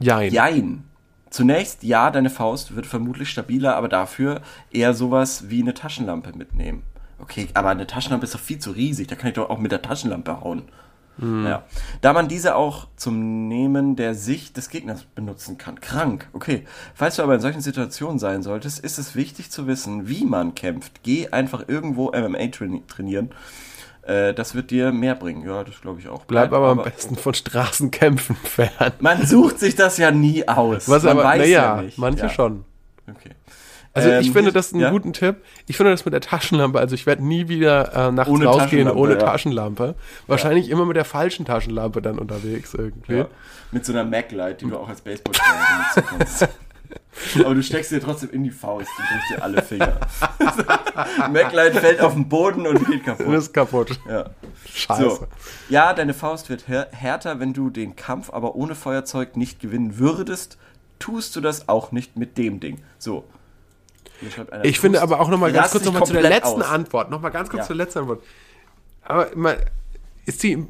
Jein. Jein. Zunächst, ja, deine Faust wird vermutlich stabiler, aber dafür eher sowas wie eine Taschenlampe mitnehmen. Okay, aber eine Taschenlampe ist doch viel zu riesig, da kann ich doch auch mit der Taschenlampe hauen. Ja. Da man diese auch zum Nehmen der Sicht des Gegners benutzen kann. Krank, okay. Falls du aber in solchen Situationen sein solltest, ist es wichtig zu wissen, wie man kämpft. Geh einfach irgendwo MMA traini- trainieren. Äh, das wird dir mehr bringen. Ja, das glaube ich auch. Bleib aber am besten von Straßenkämpfen *laughs* fern. Man sucht sich das ja nie aus. Was man aber, weiß naja, ja nicht. manche ja. schon. Okay. Also ich Ähm, finde das einen ja? guten Tipp. Ich finde das mit der Taschenlampe, also ich werde nie wieder äh, nachts Ohne rausgehen ohne ja. Taschenlampe. Wahrscheinlich immer mit der falschen Taschenlampe dann unterwegs irgendwie. Ja. Mit so einer Maglite, die du auch als Baseballschläger benutzen kannst. *laughs* Aber du steckst dir trotzdem in die Faust und brichst dir alle Finger. *laughs* Maglite fällt auf den Boden und geht Und kaputt. ist kaputt. Ja. Scheiße. So. Ja, deine Faust wird här- härter, wenn du den Kampf aber ohne Feuerzeug nicht gewinnen würdest. Tust du das auch nicht mit dem Ding. So. Ich finde aber auch noch mal ganz kurz noch mal zu der letzten aus. Antwort. Noch mal ganz kurz Ja. zur letzten Antwort. Aber man, ist die,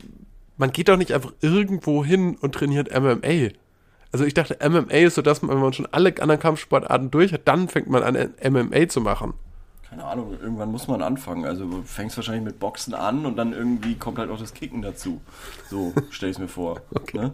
man geht doch nicht einfach irgendwo hin und trainiert MMA. Also ich dachte, MMA ist so, dass man, wenn man schon alle anderen Kampfsportarten durch hat, dann fängt man an, MMA zu machen. Keine Ahnung, irgendwann muss man anfangen. Also du fängst wahrscheinlich mit Boxen an und dann irgendwie kommt halt auch das Kicken dazu. So stell ich mir vor. *laughs* Ne?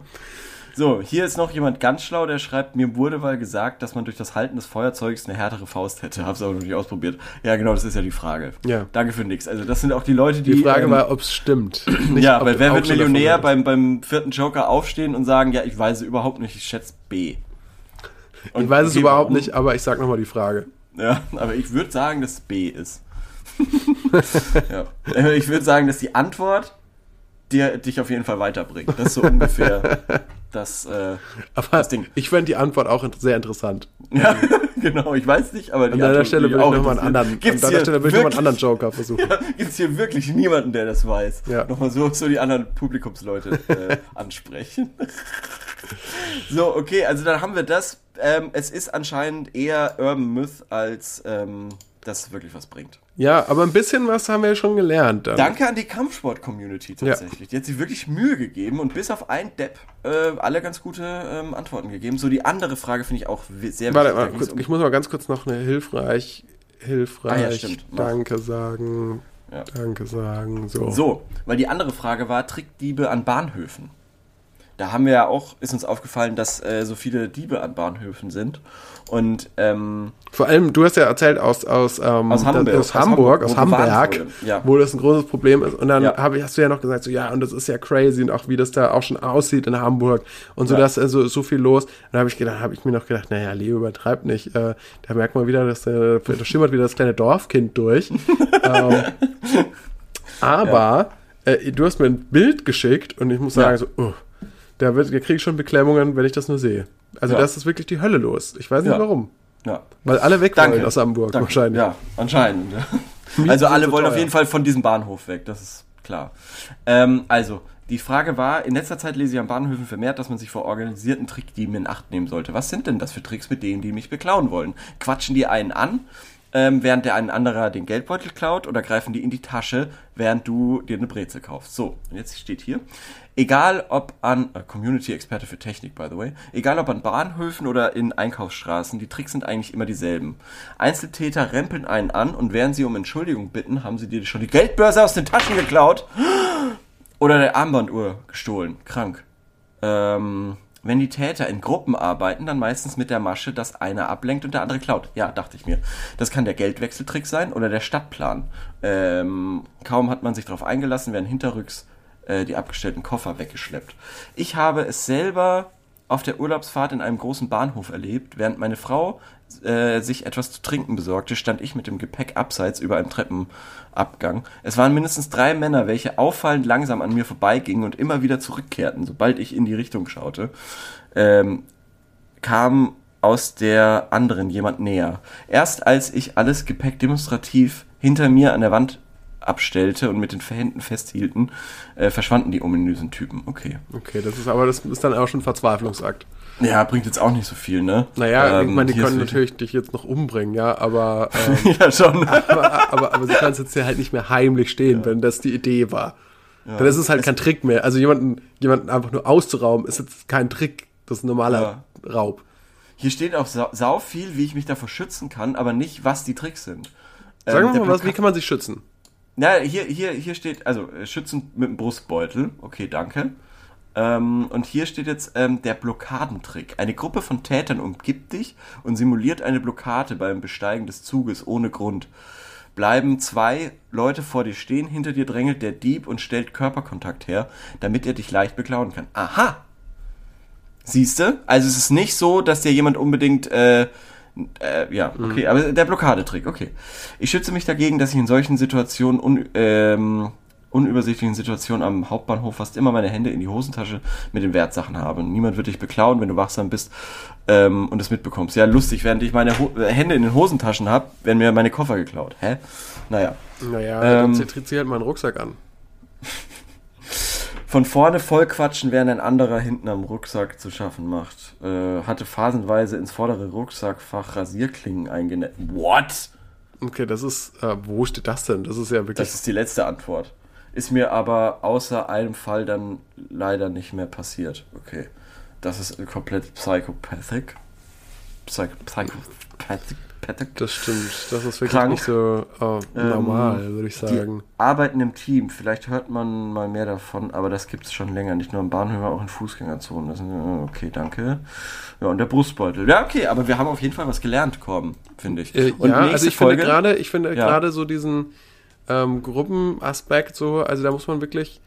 So, hier ist noch jemand ganz schlau, der schreibt, mir wurde mal gesagt, dass man durch das Halten des Feuerzeugs eine härtere Faust hätte. Hab's aber noch nicht ausprobiert. Ja, genau, das ist ja die Frage. Ja. Danke für nix. Also das sind auch die Leute, die... Die Frage ähm, war, ob es stimmt. *clears throat* Nicht, ja, du Wer wird Millionär beim, beim vierten Joker aufstehen und sagen, ja, ich weiß es überhaupt nicht, ich schätze B. Und Ich weiß es überhaupt warum? nicht, aber ich sag nochmal die Frage. Ja, aber ich würde sagen, dass es B ist. *laughs* ja. Ich würde sagen, dass die Antwort dir, dich auf jeden Fall weiterbringt. Das ist so ungefähr *laughs* das, äh, Aber das Ding. ich fände die Antwort auch sehr interessant. Ja, *laughs* genau, ich weiß nicht, aber die An deiner Stelle würde ich nochmal einen an deiner Stelle würde ich nochmal einen anderen Joker versuchen. *laughs* Ja, gibt's hier wirklich niemanden, der das weiß. Ja. Nochmal so, so die anderen Publikumsleute äh, ansprechen. so, okay, also dann haben wir das. Ähm, es ist anscheinend eher Urban Myth, als ähm, das wirklich was bringt. Ja, aber ein bisschen was haben wir ja schon gelernt. dann. Danke an die Kampfsport-Community tatsächlich. Die hat sich wirklich Mühe gegeben und bis auf ein Depp äh, alle ganz gute ähm, Antworten gegeben. So die andere Frage finde ich auch sehr Warte, ging's kurz, um- ich muss mal ganz kurz noch eine hilfreich, hilfreich, Ah ja. Danke sagen, Ja. Danke sagen, so. So, weil die andere Frage war Trickdiebe an Bahnhöfen. Da haben wir ja auch, ist uns aufgefallen, dass äh, so viele Diebe an Bahnhöfen sind. Und ähm, Vor allem, du hast ja erzählt aus, aus, ähm, Aus Hamburg, aus Hamburg, aus Hamburg, ja. wo das ein großes Problem ist. Und dann Ja. hab ich, hast du ja noch gesagt, so ja, und das ist ja crazy und auch wie das da auch schon aussieht in Hamburg und so, Ja. dass also so viel los. Und da habe ich gedacht, habe ich mir noch gedacht, naja, Leo übertreibt nicht. Äh, da merkt man wieder, dass äh, da schimmert wieder das kleine Dorfkind durch. *laughs* ähm, aber äh, du hast mir ein Bild geschickt und ich muss sagen, so, oh, da, wird- da kriege ich schon Beklemmungen, wenn ich das nur sehe. Also Ja. das ist wirklich die Hölle los. Ich weiß nicht Ja. warum. ja. Weil alle weg Danke. wollen aus Hamburg Danke. wahrscheinlich. Ja, anscheinend. *laughs* Also alle wollen auf jeden Fall von diesem Bahnhof weg, das ist klar. Ähm, also, die Frage war, in letzter Zeit lese ich an Bahnhöfen vermehrt, dass man sich vor organisierten Trickdieben in Acht nehmen sollte. Was sind denn das für Tricks mit denen, die mich beklauen wollen? Quatschen die einen an, ähm, während der ein anderer den Geldbeutel klaut oder greifen die in die Tasche, während du dir eine Brezel kaufst? So, und jetzt steht hier, egal ob an, äh, Community-Experte für Technik, by the way, egal ob an Bahnhöfen oder in Einkaufsstraßen, die Tricks sind eigentlich immer dieselben. Einzeltäter rempeln einen an und während sie um Entschuldigung bitten, haben sie dir schon die Geldbörse aus den Taschen geklaut oder der Armbanduhr gestohlen. Krank. Ähm, wenn die Täter in Gruppen arbeiten, dann meistens mit der Masche, dass einer ablenkt und der andere klaut. Ja, dachte ich mir. Das kann der Geldwechseltrick sein oder der Stadtplan. Ähm, kaum hat man sich darauf eingelassen, werden hinterrücks äh, die abgestellten Koffer weggeschleppt. Ich habe es selber auf der Urlaubsfahrt in einem großen Bahnhof erlebt. Während meine Frau äh, sich etwas zu trinken besorgte, stand ich mit dem Gepäck abseits über einem Treppenabgang. Es waren mindestens drei Männer, welche auffallend langsam an mir vorbeigingen und immer wieder zurückkehrten, sobald ich in die Richtung schaute. Ähm, kam aus der anderen jemand näher. Erst als ich alles Gepäck demonstrativ hinter mir an der Wand abstellte und mit den Händen festhielten, äh, verschwanden die ominösen Typen. Okay. Okay, das ist aber das ist dann auch schon ein Verzweiflungsakt. Ja, bringt jetzt auch nicht so viel, ne? Naja, Ähm, ich meine, die können natürlich dich jetzt noch umbringen, ja, aber, *laughs* ähm, ja, schon. aber, aber, aber sie können jetzt hier halt nicht mehr heimlich stehen, wenn das die Idee war. Dann ist es halt kein Trick mehr. Also jemanden, jemanden einfach nur auszurauben, ist jetzt kein Trick. Das ist ein normaler Raub. Hier steht auch sau, sau viel, wie ich mich davor schützen kann, aber nicht, was die Tricks sind. Sagen Ähm, wir mal, was, wie kann man sich schützen? Na, hier, hier, hier steht, also äh, schützen mit dem Brustbeutel. Okay, danke. Ähm, und hier steht jetzt ähm, der Blockadentrick. Eine Gruppe von Tätern umgibt dich und simuliert eine Blockade beim Besteigen des Zuges ohne Grund. Bleiben zwei Leute vor dir stehen, hinter dir drängelt der Dieb und stellt Körperkontakt her, damit er dich leicht beklauen kann. Aha! Siehste? Also es ist nicht so, dass dir jemand unbedingt äh, Äh, ja, okay, aber der Blockadetrick, okay. Ich schütze mich dagegen, dass ich in solchen Situationen, un, ähm, unübersichtlichen Situationen am Hauptbahnhof fast immer meine Hände in die Hosentasche mit den Wertsachen habe. Niemand wird dich beklauen, wenn du wachsam bist ähm, und es mitbekommst. Ja, lustig, während ich meine Ho äh, Hände in den Hosentaschen habe, werden mir meine Koffer geklaut. Hä? Naja. Naja, Ähm, dann zieht sie halt mal einen Rucksack an. *laughs* Von vorne vollquatschen, während ein anderer hinten am Rucksack zu schaffen macht. Äh, hatte phasenweise ins vordere Rucksackfach Rasierklingen eingenäht. What? Okay, das ist, äh, wo steht das denn? Das ist ja wirklich. Das ist die letzte Antwort. Ist mir aber außer einem Fall dann leider nicht mehr passiert. Okay. Das ist komplett psychopathic. Psych psychopathic. Pathic. Das stimmt. Das ist wirklich Krank. nicht so äh, Ähm, normal, würde ich Die sagen. arbeiten im Team. Vielleicht hört man mal mehr davon, aber das gibt es schon länger. Nicht nur im Bahnhof, auch in Fußgängerzonen. Das äh, okay, danke. Ja, und der Brustbeutel. Ja, okay, aber wir haben auf jeden Fall was gelernt, Korben, finde ich. Äh, und ja, also ich finde gerade, ich finde Ja. gerade so diesen ähm, Gruppenaspekt so, also da muss man wirklich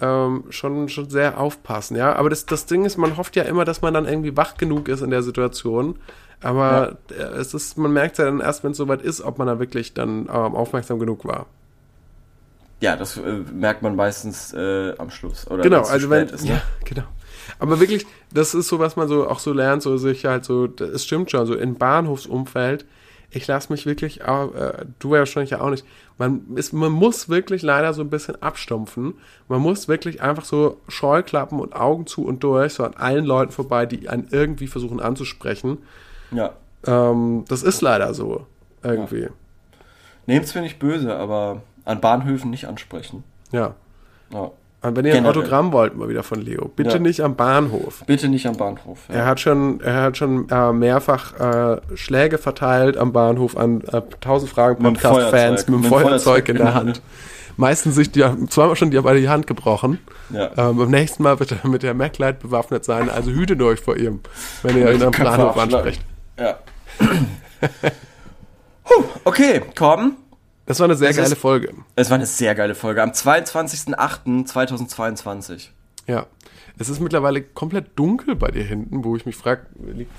ähm, schon, schon sehr aufpassen, ja. Aber das, das Ding ist, man hofft ja immer, dass man dann irgendwie wach genug ist in der Situation. Aber äh, es ist, man merkt ja dann erst, wenn es soweit ist, ob man da wirklich dann ähm, aufmerksam genug war. Ja, das äh, merkt man meistens äh, am Schluss. Oder Genau, also wenn, ist, ne? *laughs* ja, genau. Aber wirklich, das ist so, was man so auch so lernt, so sich halt so, es stimmt schon, so im Bahnhofsumfeld, ich lasse mich wirklich, auch, äh, du ja wahrscheinlich ja auch nicht, man, ist, man muss wirklich leider so ein bisschen abstumpfen. Man muss wirklich einfach so Scheuklappen und Augen zu und durch, so an allen Leuten vorbei, die einen irgendwie versuchen anzusprechen. Ja. Ähm, das ist leider so, irgendwie. Nehmt's mir nicht böse, aber an Bahnhöfen nicht ansprechen. Ja. Ja. Und wenn ihr ein Generell. Autogramm wollt, mal wieder von Leo, bitte Ja. nicht am Bahnhof. Bitte nicht am Bahnhof. Ja. Er hat schon, er hat schon äh, mehrfach äh, Schläge verteilt am Bahnhof an äh, 1000 Fragen Podcast-Fans mit dem Mit dem Feuerzeug in der Hand. Meistens sich die, zweimal schon die beide die Hand gebrochen. Ja. Ähm, beim nächsten Mal bitte mit der MacLight bewaffnet sein. Also hütet euch vor ihm, wenn ihr ihn am Bahnhof ansprecht. Ja. Puh, okay, Korben. Das war eine sehr Es geile ist- Folge. Es war eine sehr geile Folge. Am 22.08.2022. Ja. Es ist mittlerweile komplett dunkel bei dir hinten, wo ich mich frage,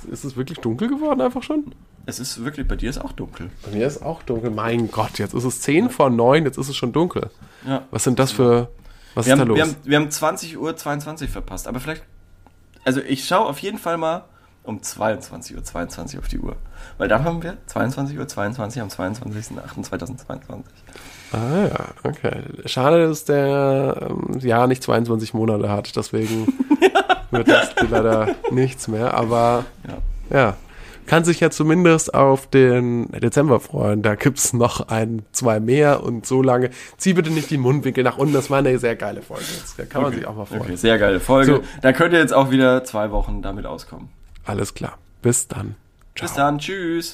ist es wirklich dunkel geworden einfach schon? Es ist wirklich, bei dir ist auch dunkel. Bei mir ist auch dunkel. Mein Gott, jetzt ist es 10 vor 9, jetzt ist es schon dunkel. Ja. Was sind das für. Was Wir ist da haben, los? wir, haben, wir haben 20 Uhr 22 verpasst, aber vielleicht. Also ich schaue auf jeden Fall mal um 22 Uhr 22 auf die Uhr. Weil dann haben wir 22 Uhr 22 am 22.08.2022. ah ja, okay. Schade, dass der ähm, Jahr nicht 22 Monate hat, deswegen *laughs* wird das leider nichts mehr. Aber Ja. ja, kann sich ja zumindest auf den Dezember freuen. Da gibt's noch ein, zwei mehr und so lange. Zieh bitte nicht die Mundwinkel nach unten, das war eine sehr geile Folge. Da kann man sich auch mal freuen. Okay, sehr geile Folge. So. Da könnt ihr jetzt auch wieder zwei Wochen damit auskommen. Alles klar. Bis dann. Ciao. Bis dann, tschüss.